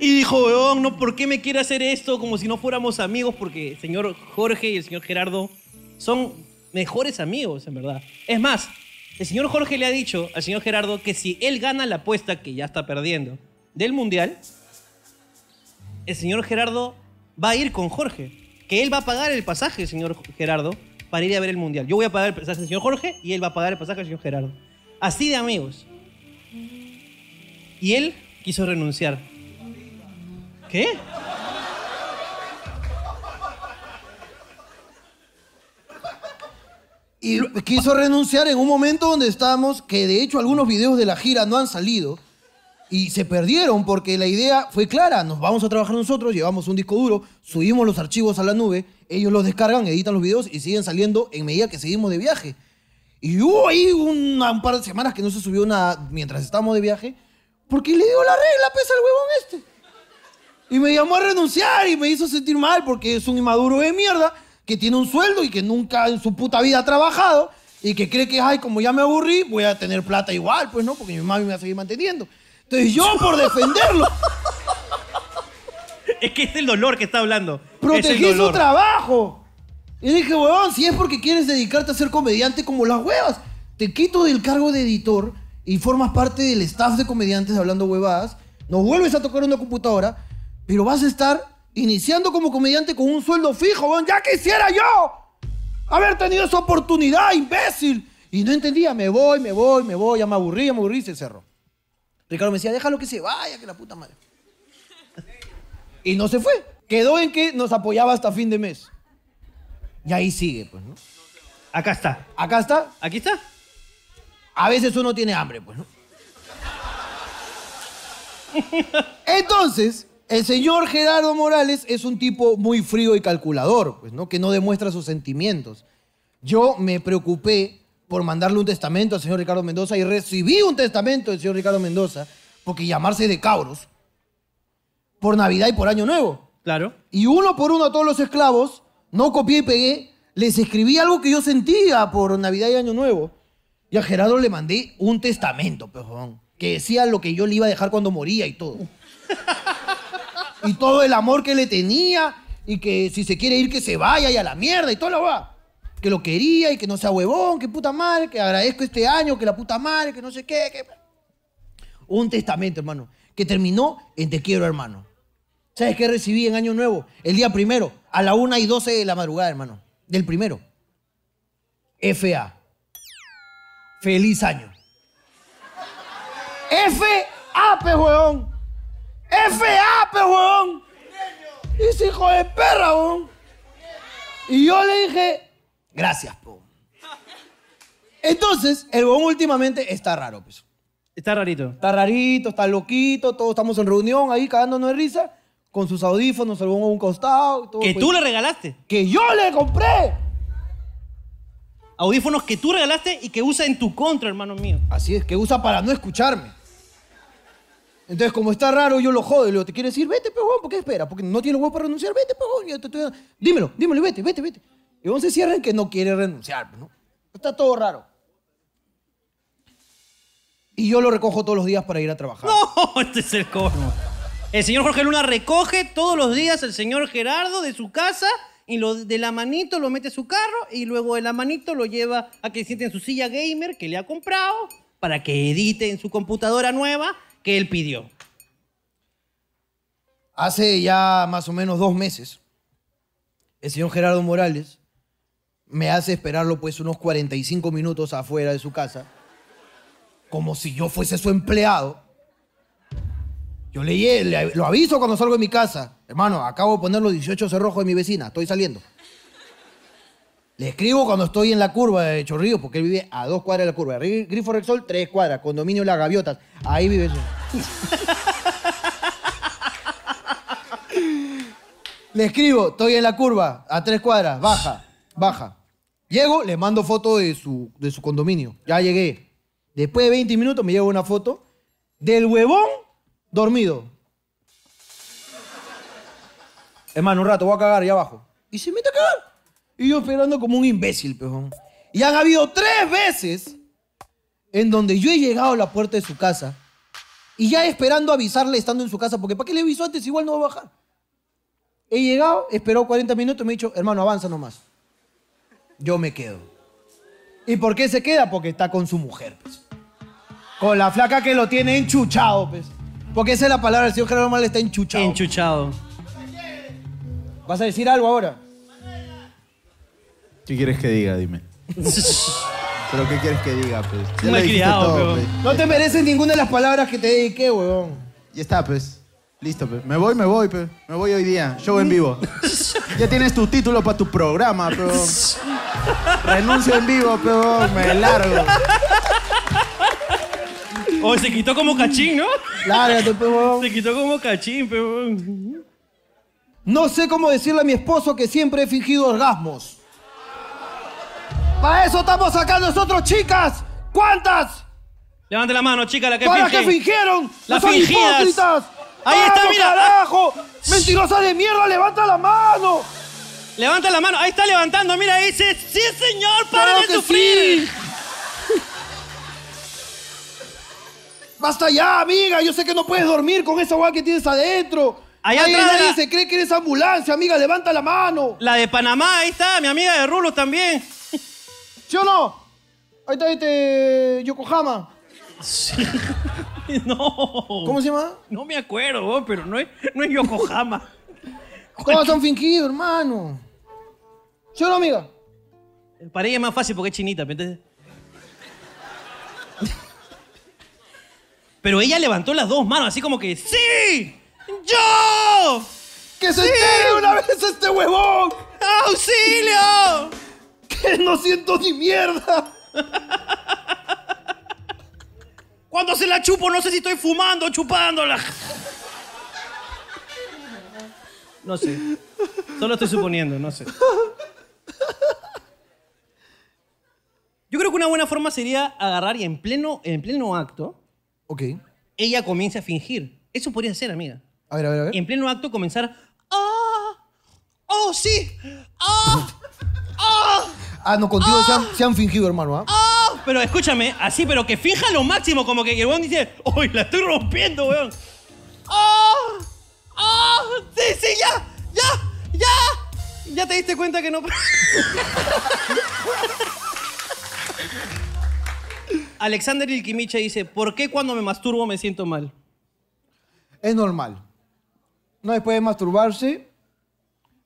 Y dijo, weón, no, ¿por qué me quiere hacer esto? Como si no fuéramos amigos, porque el señor Jorge y el señor Gerardo son mejores amigos, en verdad. Es más, el señor Jorge le ha dicho al señor Gerardo que si él gana la apuesta, que ya está perdiendo, del Mundial, el señor Gerardo va a ir con Jorge. Que él va a pagar el pasaje, señor Gerardo, para ir a ver el Mundial. Yo voy a pagar el pasaje del señor Jorge y él va a pagar el pasaje del señor Gerardo. Así de amigos. Y él quiso renunciar. ¿Qué? Y quiso renunciar en un momento donde estábamos, que de hecho algunos videos de la gira no han salido y se perdieron porque la idea fue clara, nos vamos a trabajar nosotros, llevamos un disco duro, subimos los archivos a la nube, ellos los descargan, editan los videos y siguen saliendo en medida que seguimos de viaje. Y hubo ahí una- un par de semanas que no se subió nada mientras estábamos de viaje porque le dio la regla, pesa el huevón este. Y me llamó a renunciar y me hizo sentir mal porque es un inmaduro de mierda que tiene un sueldo y que nunca en su puta vida ha trabajado y que cree que, ay, como ya me aburrí, voy a tener plata igual, pues no, porque mi mami me va a seguir manteniendo. Entonces yo, por defenderlo, *laughs* Es que es el dolor que está hablando. protegí su trabajo. Y dije, huevón, si es porque quieres dedicarte a ser comediante como las huevas, te quito del cargo de editor y formas parte del staff de comediantes hablando huevadas, nos vuelves a tocar una computadora, pero vas a estar iniciando como comediante con un sueldo fijo, huevón. ¡Ya quisiera yo haber tenido esa oportunidad, imbécil! Y no entendía, me voy, me voy, me voy, ya me aburrí, ya me aburrí y se cerró. Ricardo me decía, déjalo que se vaya, que la puta madre. Y no se fue. Quedó en que nos apoyaba hasta fin de mes. Y ahí sigue, pues, ¿no? Acá está. Acá está. Aquí está. A veces uno tiene hambre, pues, ¿no? Entonces, el señor Gerardo Morales es un tipo muy frío y calculador, pues, ¿no? Que no demuestra sus sentimientos. Yo me preocupé por mandarle un testamento al señor Ricardo Mendoza y recibí un testamento del señor Ricardo Mendoza porque llamarse de cabros por Navidad y por Año Nuevo. Claro. Y uno por uno a todos los esclavos, no copié y pegué, les escribí algo que yo sentía por Navidad y Año Nuevo. Y a Gerardo le mandé un testamento, pejón, que decía lo que yo le iba a dejar cuando moría y todo. y todo el amor que le tenía, y que si se quiere ir que se vaya y a la mierda y todo lo va. Que lo quería y que no sea huevón, que puta madre, que agradezco este año, que la puta madre, que no sé qué. Un testamento, hermano, que terminó en te quiero, hermano. ¿Sabes qué recibí en Año Nuevo? El día primero, a la 1 y 12 de la madrugada, hermano. Del primero. FA. Feliz año. FA, pe huevón. FA, pe huevón. Ese hijo de perra, huevón. Y yo le dije, gracias, po. Entonces, el huevón últimamente está raro, pues. Está rarito. Está rarito, está loquito, todos estamos en reunión ahí cagándonos de risa, con sus audífonos, el huevón a un costado. todo, Que pues. tú le regalaste. ¡Que yo le compré! Audífonos que tú regalaste y que usa en tu contra, hermano mío. Así es, que usa para no escucharme. Entonces, como está raro, yo lo jodo. Y le digo, ¿te quieres ir? Vete, pejón, ¿por qué espera? Porque no tiene huevos para renunciar. Vete, pejón. Dímelo, dímelo, y vete, vete, vete. Y cierra en que no quiere renunciar, pues, ¿no? Está todo raro. Y yo lo recojo todos los días para ir a trabajar. No, *laughs* este es el colmo. El señor Jorge Luna recoge todos los días al señor Gerardo de su casa y lo, de la manito lo mete a su carro y luego de la manito lo lleva a que siente en su silla gamer que le ha comprado para que edite en su computadora nueva que él pidió. Hace ya más o menos dos meses, el señor Gerardo Morales me hace esperarlo pues unos 45 minutos afuera de su casa, como si yo fuese su empleado. Yo le, le- lo aviso cuando salgo de mi casa. Hermano, acabo de poner los 18 cerrojos de mi vecina, estoy saliendo. Le escribo cuando estoy en la curva de Chorrillos, porque él vive a dos cuadras de la curva. Ri- Grifo Rexol, tres cuadras. Condominio Las Gaviotas. Ahí vive eso. *laughs* Le escribo, estoy en la curva, a tres cuadras, baja, baja. Llego, le mando foto de su, de su condominio. Ya llegué. Después de 20 minutos me llega una foto del huevón dormido. Hermano, un rato, voy a cagar ya abajo. Y se mete a cagar. Y yo esperando como un imbécil, pejón. Y han habido tres veces en donde yo he llegado a la puerta de su casa y ya esperando avisarle estando en su casa, porque ¿para qué le avisó antes? Igual no va a bajar. He llegado, esperó 40 minutos y me ha dicho, hermano, avanza nomás. Yo me quedo. ¿Y por qué se queda? Porque está con su mujer, pues. Con la flaca que lo tiene enchuchado, pues. Porque esa es la palabra, el señor Gerardo Mal está enchuchado. Enchuchado. ¿Vas a decir algo ahora? ¿Qué quieres que diga? Dime. *laughs* ¿Pero qué quieres que diga, pues? Ya lo dijiste todo, pues. No te mereces ninguna de las palabras que te dediqué, huevón. Ya está, pues. Listo, pues. Me voy, me voy, pues. Me voy hoy día. Show en vivo. *laughs* ya tienes tu título para tu programa, pero. Renuncio en vivo, pero me largo. Oh, se quitó como cachín, ¿no? Lárgate. Se quitó como cachín, pero... No sé cómo decirle a mi esposo que siempre he fingido orgasmos. Para eso estamos acá nosotros, chicas. ¿Cuántas? Levante la mano, chica, la que Todas las finge. que fingieron. Las ¡No son fingidas. hipócritas! Ahí está, ¡Vamos, mira. carajo! ¡Mentirosa de mierda! ¡Levanta la mano! Levanta la mano. Ahí está levantando. Mira, dice, sí, señor, para ¡Claro de que sufrir. sí! ¡Basta ya, amiga! Yo sé que no puedes dormir con esa guay que tienes adentro. Allá Nadie, atrás nadie la- se cree que eres ambulancia, amiga. ¡Levanta la mano! La de Panamá, ahí está, mi amiga de Rulo también. ¿Sí o no? Ahí está este Yokohama. *laughs* *laughs* No. ¿Cómo se llama? No me acuerdo, pero no es, no es Yokohama. *laughs* Todos han fingido, hermano. ¿Sí o no, amiga? Para ella es más fácil porque es chinita, ¿me entiendes? Pero ella levantó las dos manos, así como que, ¡Sí! ¡Yo! ¡Que se entere una vez este huevón! ¡Auxilio! ¡Que no siento ni mierda! *laughs* Cuando se la chupo, no sé si estoy fumando o chupándola. No sé. Solo estoy suponiendo, no sé. Yo creo que una buena forma sería agarrar y en pleno, en pleno acto, Ok. ella comience a fingir. Eso podría ser, amiga. A ver, a ver, a ver. Y en pleno acto comenzar. ¡Ah! ¡Oh, sí! ¡Ah! ¡Ah! Ah, no, contigo se, han, se han fingido, hermano, ¿ah? ¡Ah! Pero escúchame, así, pero que finja lo máximo, como que el weón dice, ¡Uy, la estoy rompiendo, weón! ¡Ah! ¡Ah! ¡Sí, sí, ya! ¡Ya! ¡Ya! ¿Ya te diste cuenta que no? *laughs* Alexander Ilkimiche dice, ¿por qué cuando me masturbo me siento mal? Es normal. No, después de masturbarse,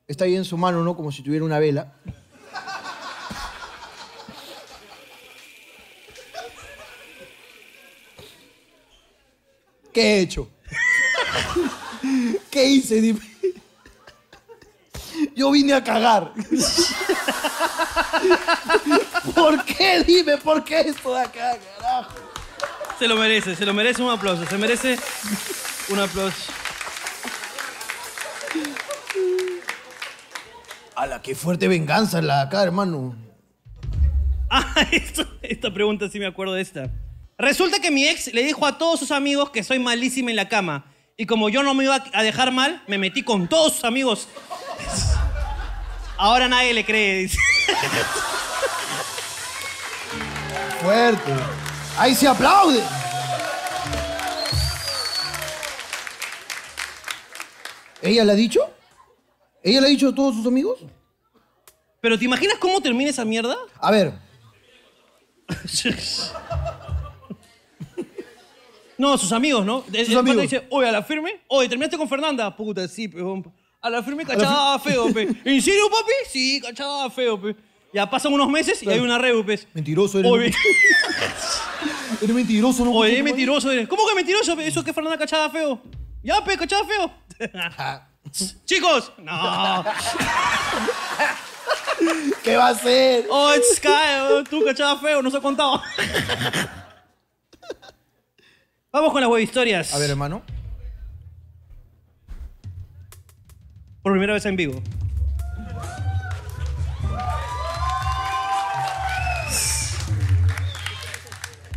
está ahí en su mano, ¿no? Como si tuviera una vela. ¿Qué he hecho? *laughs* ¿Qué hice? Dime. Yo vine a cagar. *laughs* ¿Por qué? Dime, ¿por qué esto de acá, carajo? Se lo merece, se lo merece un aplauso, se merece un aplauso. ¡Hala, qué fuerte venganza la de acá, hermano! *laughs* Ah, esto- esta pregunta sí me acuerdo de esta. Resulta que mi ex le dijo a todos sus amigos que soy malísima en la cama. Y como yo no me iba a dejar mal, me metí con todos sus amigos. Ahora nadie le cree. dice. Fuerte. Ahí se aplaude. ¿Ella le ha dicho? ¿Ella le ha dicho a todos sus amigos? Pero ¿te imaginas cómo termina esa mierda? A ver, *laughs* No, sus amigos, ¿no? El- Sus el amigos. dice, oye, ¿a la firme? Oye, ¿terminaste con Fernanda? Puta, sí, peón. A la firme cachada feo, pe. *laughs* ¿En serio, papi? Sí, cachada feo, pe. Ya pasan unos meses y hay una reu, pe. mentiroso eres. Oye, *laughs* Eres mentiroso, ¿no? oye, es mentiroso. eres. ¿Cómo que mentiroso? pe? ¿Eso que Fernanda cachada feo? Ya, pe, cachada feo. *laughs* Chicos, no. ¿Qué va a hacer? Oh, it's Sky, tú cachada feo, no se ha contado. Vamos con las web historias. A ver, hermano. Por primera vez en vivo.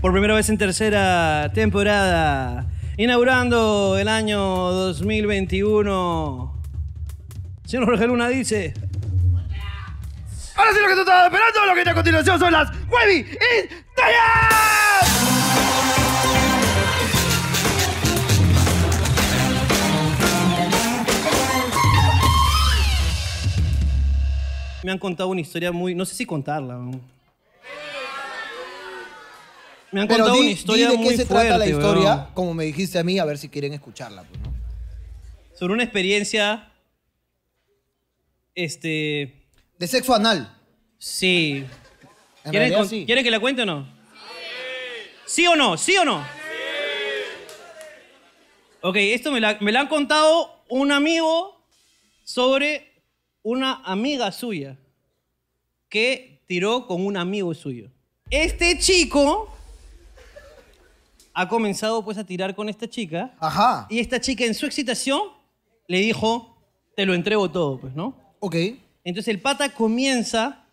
Por primera vez en tercera temporada. Inaugurando el año 2021. Señor Jorge Luna dice. Ahora sí lo que tú estabas esperando, lo que viene a continuación son las Webby Historias. Me han contado una historia muy. No sé si contarla. Me han Pero contado di, una di historia de muy qué se trata la fuerte, historia, weón. como me dijiste a mí, a ver si quieren escucharla, pues, ¿no? Sobre una experiencia. Este. De sexo anal. Sí. En ¿Quieren, con- sí. ¿Quieren que la cuente o no? Sí. o no? ¿Sí o no? Ok, esto me la, me la han contado un amigo sobre una amiga suya que tiró con un amigo suyo. Este chico ha comenzado pues a tirar con esta chica Ajá. y esta chica en su excitación le dijo, te lo entrego todo, pues, ¿no? Ok. Entonces el pata comienza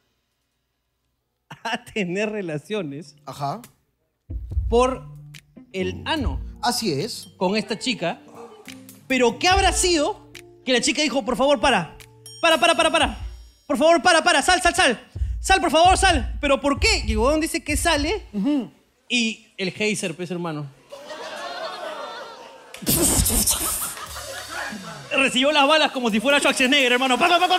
a tener relaciones Ajá. por el ano Así es. con esta chica. Pero ¿qué habrá sido que la chica dijo, por favor, para? Para, para, para, para. Por favor, para, para. Sal, sal, sal. Sal, por favor, sal. ¿Pero por qué? Y el huevón dice que sale y el geyser, pues, hermano. Recibió las balas como si fuera Schwarzenegger, hermano. Pa, pa, pa,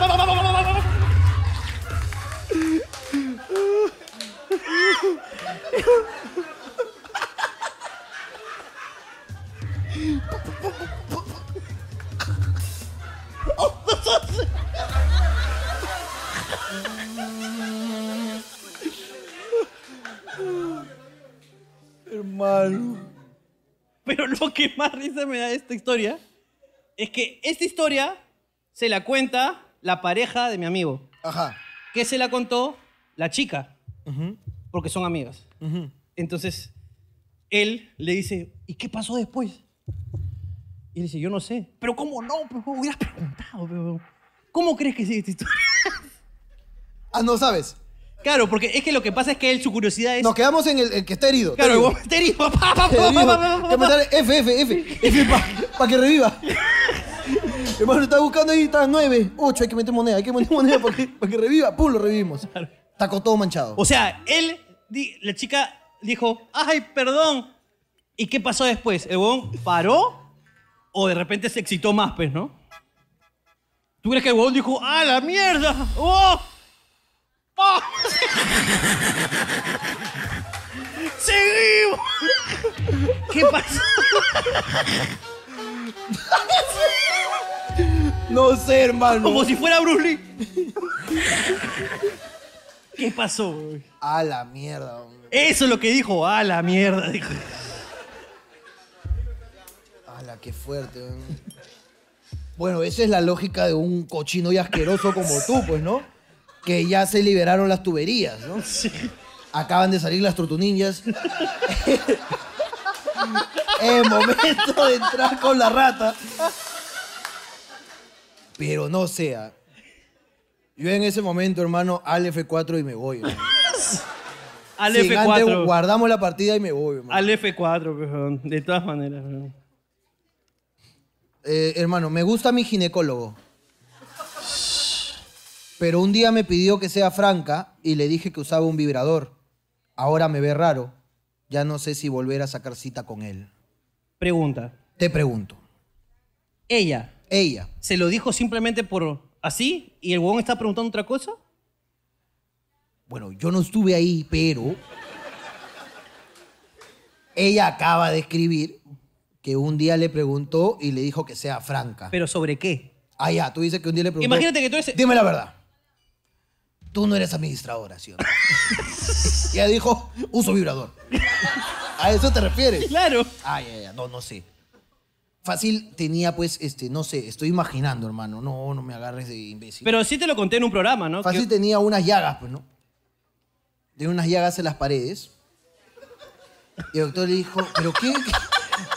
Hermano. Pero lo que más risa me da de esta historia es que esta historia se la cuenta la pareja de mi amigo. Ajá. que se la contó la chica, porque son amigas. Entonces, él le dice, ¿y qué pasó después? Y él dice, yo no sé. Pero ¿cómo no? ¿cómo hubieras preguntado? pero, ¿Cómo crees que sigue esta historia? Ah, no sabes. Claro, porque es que lo que pasa es que él, su curiosidad es... Nos quedamos en el, el que está herido. claro, el está herido. Que F, F, F. F para que reviva. *laughs* Hermano, está buscando ahí, está 9, 8, hay que meter moneda, hay que meter moneda para que, para que reviva. Pum, lo revivimos. Está con todo manchado. O sea, él, la chica dijo, ay, perdón. ¿Y qué pasó después? ¿El huevón paró o de repente se excitó más, pues, no? ¿Tú crees que el huevón dijo, ¡ah, la mierda! ¡Oh! ¡Oh! *laughs* ¡Seguimos! ¿Qué pasó? No sé, hermano. Como si fuera Bruce Lee. ¿Qué pasó? güey? A la mierda. hombre. Eso es lo que dijo. A la mierda, dijo. A la qué fuerte. hombre. Bueno, esa es la lógica de un cochino y asqueroso como tú, pues, ¿no? Que ya se liberaron las tuberías, ¿no? *laughs* Acaban de salir las tortuninjas. *laughs* es momento de entrar con la rata. Pero no sea. Yo en ese momento, hermano, al F4 y me voy. hermano. *laughs* Al Sin antes, F4. guardamos la partida y me voy, hermano. Al F4, pejón. De todas maneras. pejón. Eh, hermano, me gusta mi ginecólogo. Pero un día me pidió que sea franca y le dije que usaba un vibrador. Ahora me ve raro. Ya no sé si volver a sacar cita con él. Pregunta. Te pregunto. Ella, Ella. ¿se lo dijo simplemente por así y el huevón está preguntando otra cosa? Bueno, yo no estuve ahí, pero ella acaba de escribir que un día le preguntó y le dijo que sea franca. ¿Pero sobre qué? Ah, ya, tú dices que un día le preguntó. Imagínate que tú eres... Dime la verdad. Tú no eres administradora, ¿sí o no? *laughs* y ella dijo, uso vibrador. ¿A eso te refieres? Claro. Ah, ya, ya, no, no sé. Fácil tenía, pues, este, no sé, estoy imaginando, hermano. No, no me agarres de imbécil. Pero sí te lo conté en un programa, ¿no? Fácil Que- tenía unas llagas, pues, ¿no? Tenía unas llagas en las paredes. Y el doctor le dijo, pero qué, qué,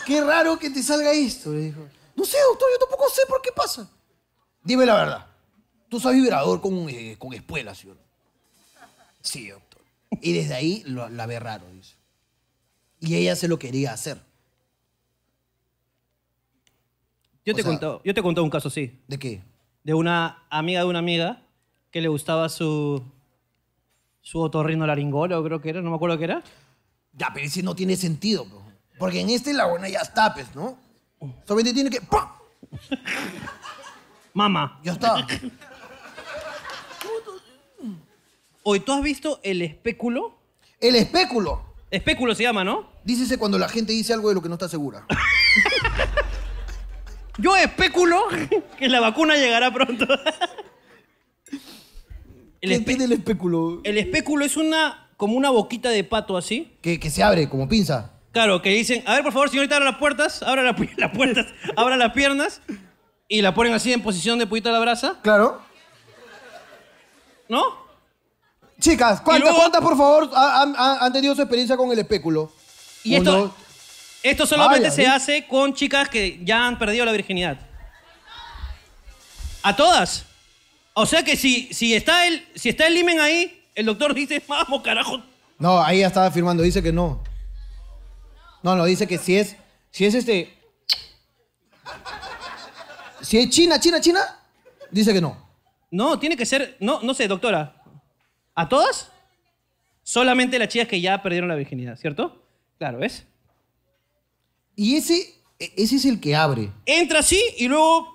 qué raro que te salga esto. Le dijo, no sé, doctor, yo tampoco sé por qué pasa. Dime la verdad. Tú usas vibrador con, eh, con espuelas, ¿sí? Sí, doctor. Y desde ahí lo- la ve raro, dice. Y ella se lo quería hacer. Yo O te, sea- conté, yo te conté un caso así. ¿De qué? De una amiga de una amiga que le gustaba su... Su otorrino laringólogo, creo que era. No me acuerdo qué era. Ya, pero ese no tiene sentido, bro. Porque en este la buena ya está, pues, ¿no? Solamente tiene que... ¡pam! Mamá. Ya está. Oye, ¿tú has visto el espéculo? El espéculo. Espéculo se llama, ¿no? Dícese cuando la gente dice algo de lo que no está segura. *laughs* Yo especulo *laughs* que la vacuna llegará pronto. *laughs* El, ¿Qué tiene el espéculo? el espéculo es una como una boquita de pato así. Que, que se abre como pinza. Claro, que dicen, a ver, por favor, señorita, abra las puertas, abra la las puertas, abra las piernas y la ponen así en posición de puñito a la brasa, Claro. ¿no? Chicas, ¿cuántas, luego- cuántas por favor, ha- han, han- han tenido su experiencia con el espéculo? Y Uno, esto, solamente Vaya, se hace con chicas que ya han perdido la virginidad. ¿A todas? O sea que si, si, está el, si está el limen ahí, el doctor dice, vamos, carajo. No, ahí ya estaba firmando, dice que no. No, no, dice que si es, si es este... Si es China, China, China, dice que no. No, tiene que ser, no, no sé, doctora. ¿A todas? Solamente las chicas que ya perdieron la virginidad, ¿cierto? Claro, ¿ves? Y ese, e- ese es el que abre. Entra así y luego...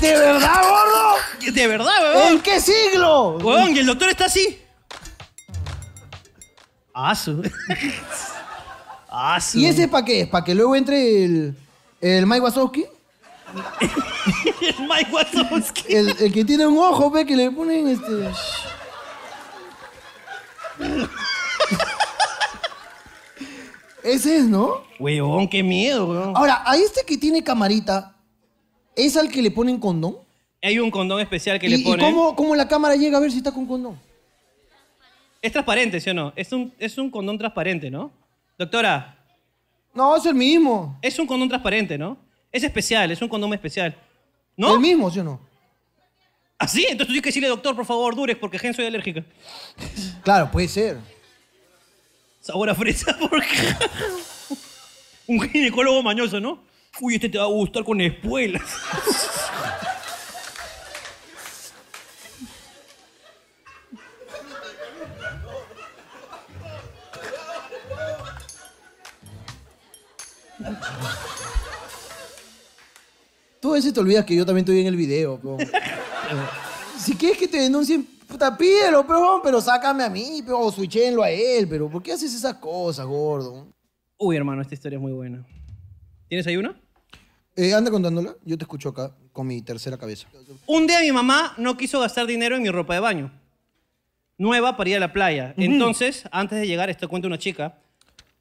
¿De verdad, gordo? De verdad, weón. ¿En qué siglo? Weón, y el doctor está así. Ah, su. *laughs* Ah. ¿Y ese para qué es? ¿Para que luego entre el, el Mike Wazowski? *laughs* el Mike Wazowski. El, el que tiene un ojo, ve, que le ponen este... Ese es, ¿no? Weón, qué miedo, weón. Ahora, a este que tiene camarita, ¿es al que le ponen condón? Hay un condón especial que ¿Y, le y ponen. cómo, cómo la cámara llega a ver si está con condón? Es transparente, ¿sí o no? Es un, es un condón transparente, ¿no? Doctora, No, es el mismo. es un condón transparente, ¿no? Es especial, es un condón especial. ¿No? El mismo, ¿sí o no? ¿Así? Entonces tú tienes que decirle, doctor, por favor, Durex, porque gen soy alérgica. *laughs* Claro, puede ser. Sabor a fresa, *laughs* porque... un ginecólogo mañoso, ¿no? Uy, este te va a gustar con espuelas. *laughs* Tú a veces te olvidas que yo también estoy en el video. po. *laughs* si quieres que te denuncien, Puta, pídelo, pero, pero sácame a mí, pero, o switchenlo a él, pero ¿por qué haces esas cosas, gordo? Uy, hermano, esta historia es muy buena. ¿Tienes ahí una? Eh, anda contándola, yo te escucho acá con mi tercera cabeza. Un día mi mamá no quiso gastar dinero en mi ropa de baño. Nueva para ir a la playa. Entonces, antes de llegar, esto cuenta una chica,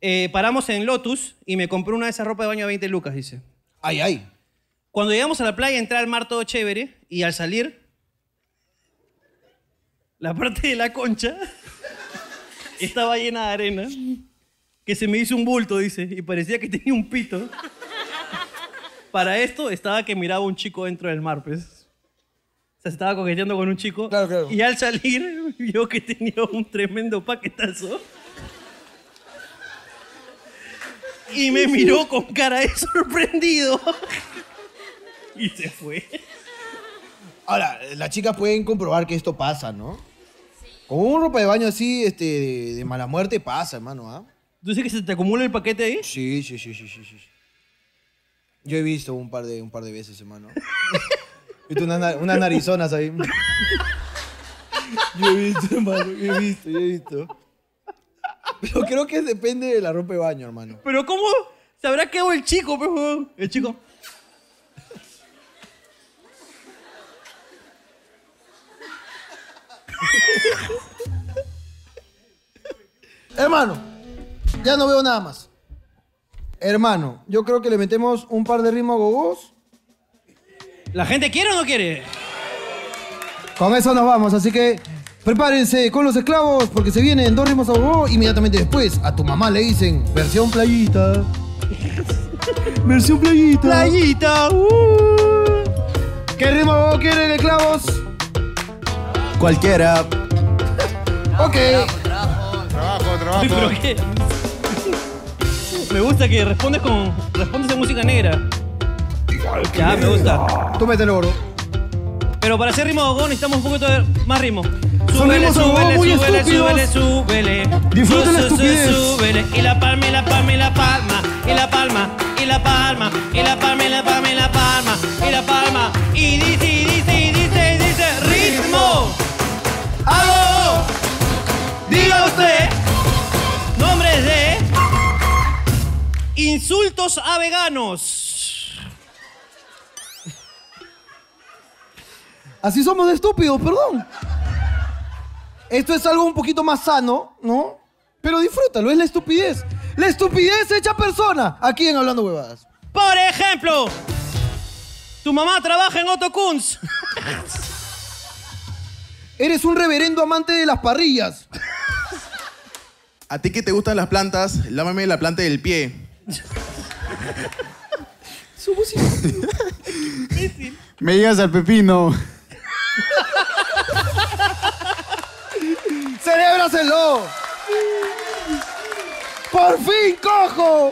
eh, paramos en Lotus y me compré una de esas ropas de baño a 20 lucas, dice. Ay, ay. Cuando llegamos a la playa, entré al mar todo chévere y al salir, la parte de la concha *laughs* estaba llena de arena, que se me hizo un bulto, dice, y parecía que tenía un pito. Para esto estaba que miraba un chico dentro del mar, pues. O sea, se estaba coqueteando con un chico. Claro, claro. Y al salir, *laughs* vio que tenía un tremendo paquetazo. Y me miró con cara de sorprendido. *laughs* Y se fue. Ahora, las chicas pueden comprobar que esto pasa, ¿no? Con un ropa de baño así, este, de, de mala muerte pasa, hermano, ¿ah? ¿Tú dices que se te acumula el paquete ahí? Sí, sí, sí, sí, sí, sí. Yo he visto un par de, un par de veces, hermano. *laughs* He visto una na- unas narizonas ahí. *laughs* Yo he visto, hermano, yo he visto, yo he visto. Pero creo que depende de la ropa de baño, hermano. Pero ¿cómo se habrá quedado el chico, pues, huevón? El chico. Hermano, ya no veo nada más. Hermano, yo creo que le metemos un par de ritmos gogos. ¿La gente quiere o no quiere? Con eso nos vamos, así que prepárense con los esclavos porque se vienen dos ritmos a gogó. Inmediatamente después a tu mamá le dicen versión playita. *laughs* versión playita. Playita. uh. ¿Qué ritmo a quieren, esclavos? Cualquiera. *laughs* Ok. Trabajo, trabajo. Uy, pero qué. Me gusta que respondes con. Respondes en música negra. Ya, me gusta. Tú mételo, oro. Pero para hacer ritmo de gogó necesitamos un poquito de más ritmo. Súbele, súbele, muy súbele, súbele, súbele. Disfruten la estupidez. Súbele. Y la palma, y la palma, y la palma. Y la palma, y la palma. Y la palma, y la palma, y la palma. Y la palma. Y dice, y dice, y dice, y dice. ¡Ritmo! ¡Hago! Diga usted. Nombres de. Insultos a veganos. Así somos de estúpidos, perdón. Esto es algo un poquito más sano, ¿no? Pero disfrútalo, es la estupidez. La estupidez hecha persona. Aquí en Hablando Huevadas. Por ejemplo, tu mamá trabaja en Otto Kunz. *laughs* Eres un reverendo amante de las parrillas. A ti que te gustan las plantas, lámame la planta del pie. Somos *laughs* Me llegas al pepino. *laughs* ¡Celébraselo! ¡Por fin, cojo!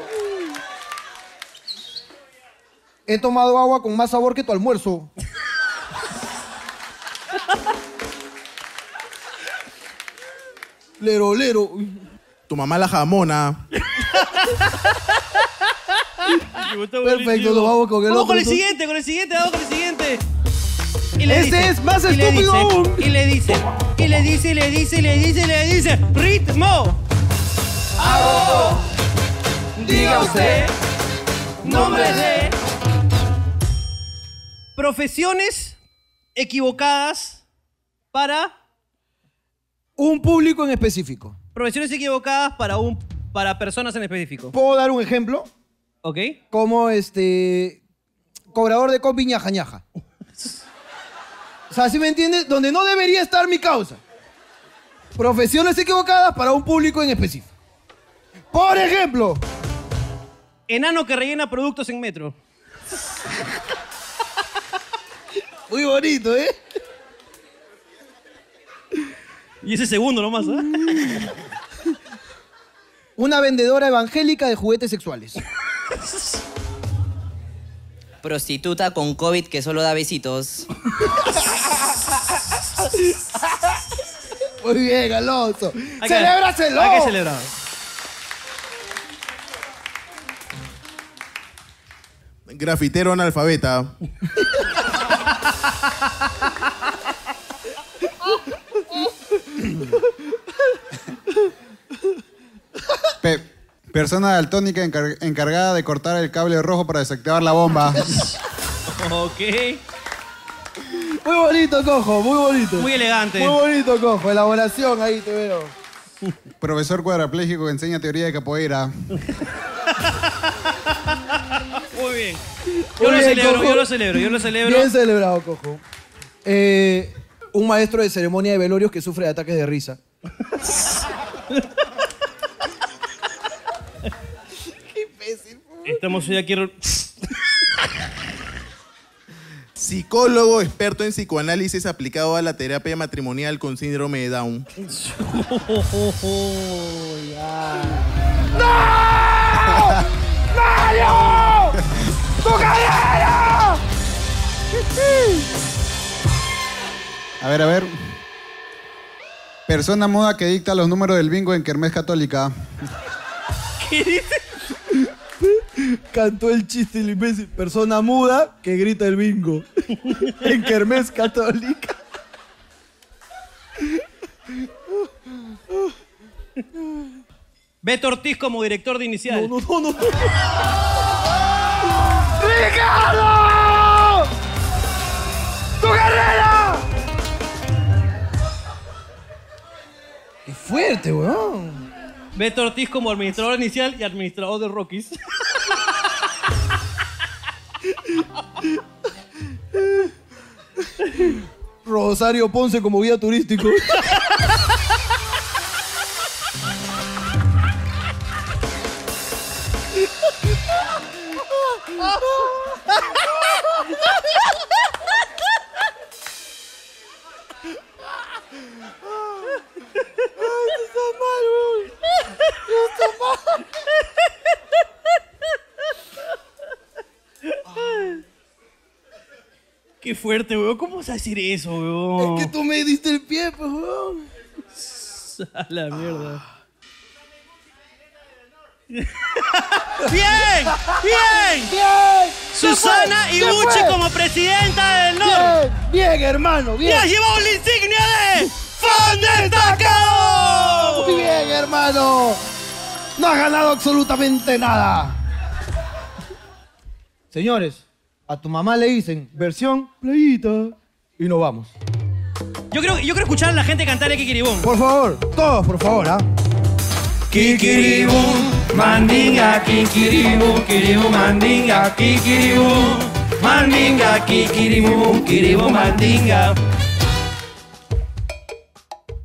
He tomado agua con más sabor que tu almuerzo. *laughs* Lero, lero. Tu mamá la jamona. *laughs* Perfecto, nos vamos con el Vamos otro, con el siguiente, con el siguiente, vamos con el siguiente. Y Este es más y le estúpido dice, aún. Y le dice, y le dice, y le dice, y le dice, y le dice, ritmo. Diga usted, nombre de profesiones equivocadas para Un público en específico. profesiones equivocadas para un para personas en específico. ¿Puedo dar un ejemplo? ¿Ok? Como este. Cobrador de combi ñaja ñaja. O sea, ¿sí me entiendes? Donde no debería estar mi causa. Profesiones equivocadas para un público en específico. Por ejemplo, Enano que rellena productos en metro. muy bonito, ¿eh? Y ese segundo nomás, ¿ah? Una vendedora evangélica de juguetes sexuales. Prostituta con COVID que solo da besitos. *laughs* *laughs* Muy bien, Alonso. Acá. ¡Celébraselo! ¿A qué celebramos? Grafitero analfabeta. Pe- persona daltónica encargada de cortar el cable rojo para desactivar la bomba. *laughs* ok. Muy bonito, cojo, muy bonito. Muy elegante. Muy bonito, cojo. Elaboración ahí te veo. Profesor cuadrapléjico que enseña teoría de capoeira. Muy bien. Muy Yo lo bien, celebro, cojo. yo lo celebro, yo lo celebro. Bien celebrado, cojo. Eh, un maestro de ceremonia de velorios que sufre de ataques de risa. *laughs* Estamos hoy aquí. *laughs* Psicólogo experto en psicoanálisis aplicado a la terapia matrimonial con síndrome de Down. A ver, a ver. Persona muda que dicta los números del bingo en Kermés Católica. Cantó el chiste el imbécil. Persona muda que grita el bingo. *laughs* en Kermés Católica. Beto Ortiz como director de inicial. No, no, no, no. ¡Ricardo! ¡Tu carrera! ¡Qué fuerte, weón! Beto Ortiz como administrador inicial y administrador de Rockies. Rosario Ponce como guía turístico. *laughs* fuerte, weón. ¿Cómo vas a decir eso, weón? Es que tú me diste el pie, pues, weón. *laughs* A la mierda. *laughs* ¡Bien! ¡Bien! ¡Bien! Susana. Ibuchi como presidenta del norte. Bien, bien, hermano, ¡Y bien. has llevado la insignia de ¡Fan destacado! Muy bien, hermano. No has ganado absolutamente nada. Señores, a tu mamá le dicen versión playita y nos vamos. Yo creo, yo quiero escuchar a la gente cantar el Kikiribón. Por favor, todos, por favor, ¿ah? Kikiribu, mandinga, kikiribu, kiribu, mandinga, kikiribu, mandinga, kikiribu, kiribu, mandinga.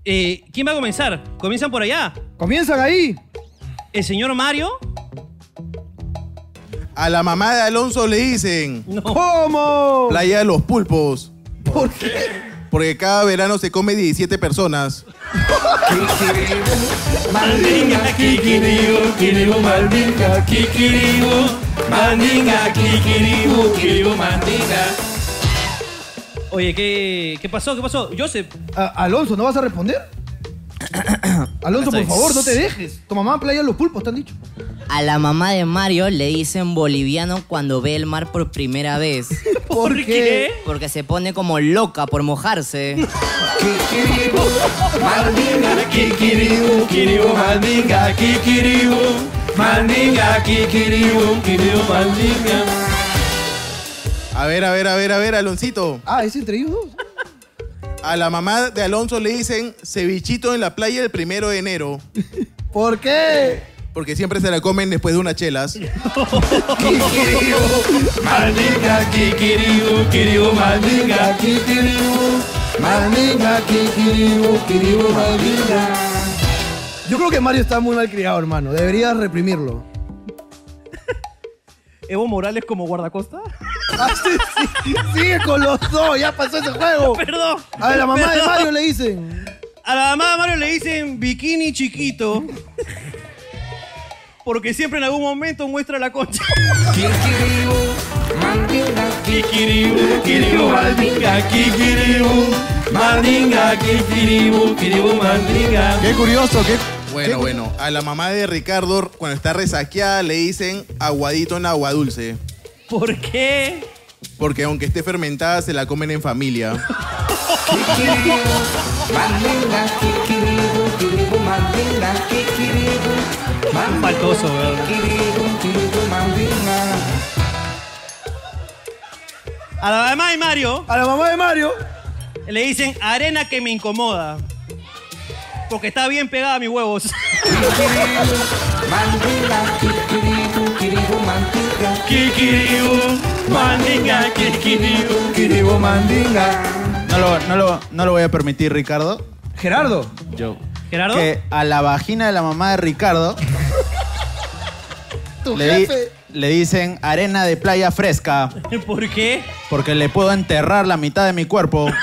Eh, ¿Quién va a comenzar? ¿Comienzan por allá? Comienzan ahí. ¿El señor Mario? A la mamá de Alonso le dicen ¿Cómo? Playa de los Pulpos. ¿Por qué? Porque cada verano se come 17 personas. Mandinga, kikiribu, kiribu, mandinga, kikiribu, mandinga, kikiribu, kiribu, mandinga. Oye, ¿qué, qué pasó? ¿Qué pasó? Joseph. A- Alonso, ¿no vas a responder? *coughs* Alonso, por favor, no te dejes. Tu mamá playa los pulpos, te han dicho. A la mamá de Mario le dicen boliviano cuando ve el mar por primera vez. *laughs* ¿Por, qué? Porque se pone como loca por mojarse. *laughs* Kikiribu, mandinga, kikiribu, kiribu, mandinga, kikiribu, mandinga, kikiribu, kiribu, mandinga. A ver, a ver, a ver, a ver, Aloncito. Ah, es entre ellos dos. A la mamá de Alonso le dicen cevichito en la playa el primero de enero. *laughs* ¿Por qué? Porque siempre se la comen después de unas chelas. *laughs* Kikiribu, mandinga, kikiribu, kiribu, mandinga, kikiribu, mandinga, kikiribu, kiribu, mandinga. Yo creo que Mario está muy mal criado, hermano. Deberías reprimirlo. ¿Evo Morales como guardacosta? *laughs* Ah, sí, sí. Sigue con los dos, ya pasó ese juego. *laughs* Perdón. A la mamá de. Mario le dicen. A la mamá de Mario le dicen bikini chiquito. Porque siempre en algún momento muestra la concha. Kikiribu, mandinga, kikiribu, kiribu, mandinga, kikiribu, mandinga, kikiribu, kiribu, mandinga. Qué curioso, qué. Bueno, bueno. A la mamá de Ricardo, cuando está resaqueada, le dicen aguadito en agua dulce. ¿Por qué? Porque aunque esté fermentada, se la comen en familia. *laughs* Faltoso. A la mamá de Mario A la mamá de Mario. le dicen arena que me incomoda. Porque está bien pegada a mis huevos. Kikiribu, mandinga, kikiribu. Kiribo Mandinga. No lo, no, lo, no lo voy a permitir, Ricardo. Gerardo. Yo. Gerardo, Que a la vagina de la mamá de Ricardo Tu le, di- jefe. Le dicen arena de playa fresca *laughs* ¿por qué? porque le puedo enterrar la mitad de mi cuerpo. *laughs*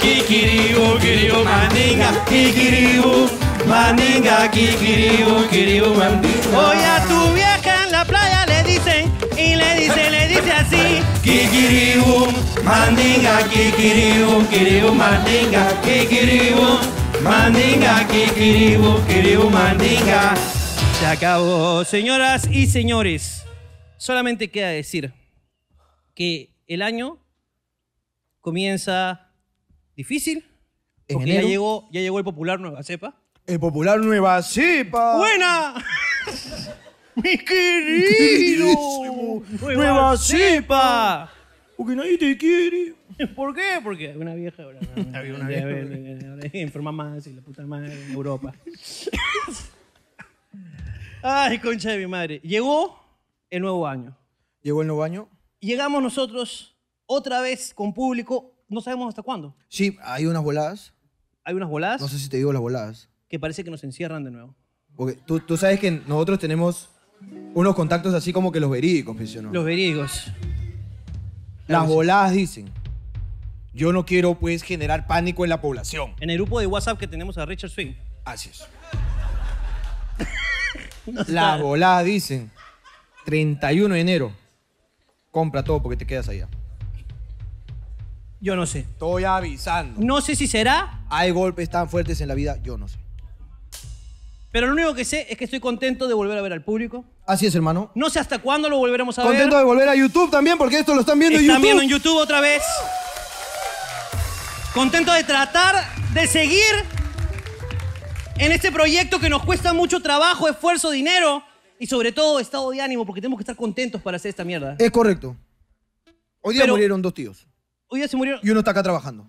Kikiribu, kiribu, mandinga, kikiribu, mandinga, kikiribu, kiribu, mandinga. Oye, a tu vieja en la playa le dicen, y le dice, le dice así. Kikiribu, mandinga, kikiribu, kiribu, mandinga, kikiribu, mandinga, kikiribu, kiribu, mandinga. Se acabó. Señoras y señores, solamente queda decir que el año comienza difícil. En Porque ya enero. llegó, ya llegó el popular Nueva Cepa. El popular Nueva Cepa. ¡Buena! *laughs* ¡Mi querido! *laughs* ¡Nueva Nueva Cepa! Porque nadie te quiere. ¿Por qué? Porque una vieja ahora. *laughs* Había una vieja. Enferma más y la puta madre en Europa. Ay, concha de mi madre. Llegó el nuevo año. Llegó el nuevo año. Llegamos nosotros otra vez con público. No sabemos hasta cuándo. Sí, hay unas voladas. Hay unas voladas No sé si te digo las voladas. que parece que nos encierran de nuevo. Porque tú, tú sabes que nosotros tenemos unos contactos así como que los verídicos, pues, ¿sí o no? Los verídicos. Las voladas dicen. Yo no quiero, pues, generar pánico en la población. En el grupo de WhatsApp que tenemos a Richard Swing. Así es. Las voladas dicen. 31 de enero. Compra todo porque te quedas allá. Yo no sé. Estoy avisando. No sé si será, Hay golpes tan fuertes en la vida, yo no sé. pero lo único que sé es que estoy contento de volver a ver al público. Así es, hermano. No sé hasta cuándo lo volveremos a Contento ver. de volver a YouTube también, porque esto lo están viendo en Están YouTube. viendo en YouTube otra vez. Contento de tratar de seguir en este proyecto que nos cuesta mucho trabajo, esfuerzo, dinero y sobre todo estado de ánimo porque tenemos que estar contentos para hacer esta mierda. Es correcto. Hoy día Pero- murieron dos tíos. Hoy ya se murió. Y uno está acá trabajando.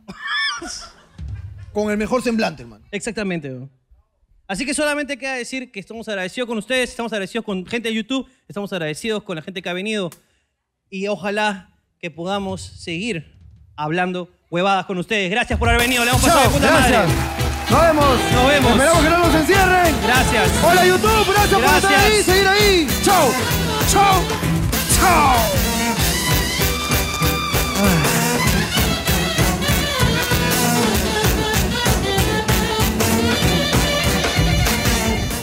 *laughs* Con el mejor semblante, hermano. Exactamente. bro. Así que solamente queda decir que estamos agradecidos con ustedes, estamos agradecidos con gente de YouTube, estamos agradecidos con la gente que ha venido y ojalá que podamos seguir hablando huevadas con ustedes. Gracias por haber venido, le hemos pasado de puta madre. Nos vemos. Nos vemos. Esperamos que no nos encierren. Gracias. Hola YouTube, gracias, por estar ahí, seguir ahí. Chao. Chao. Chao.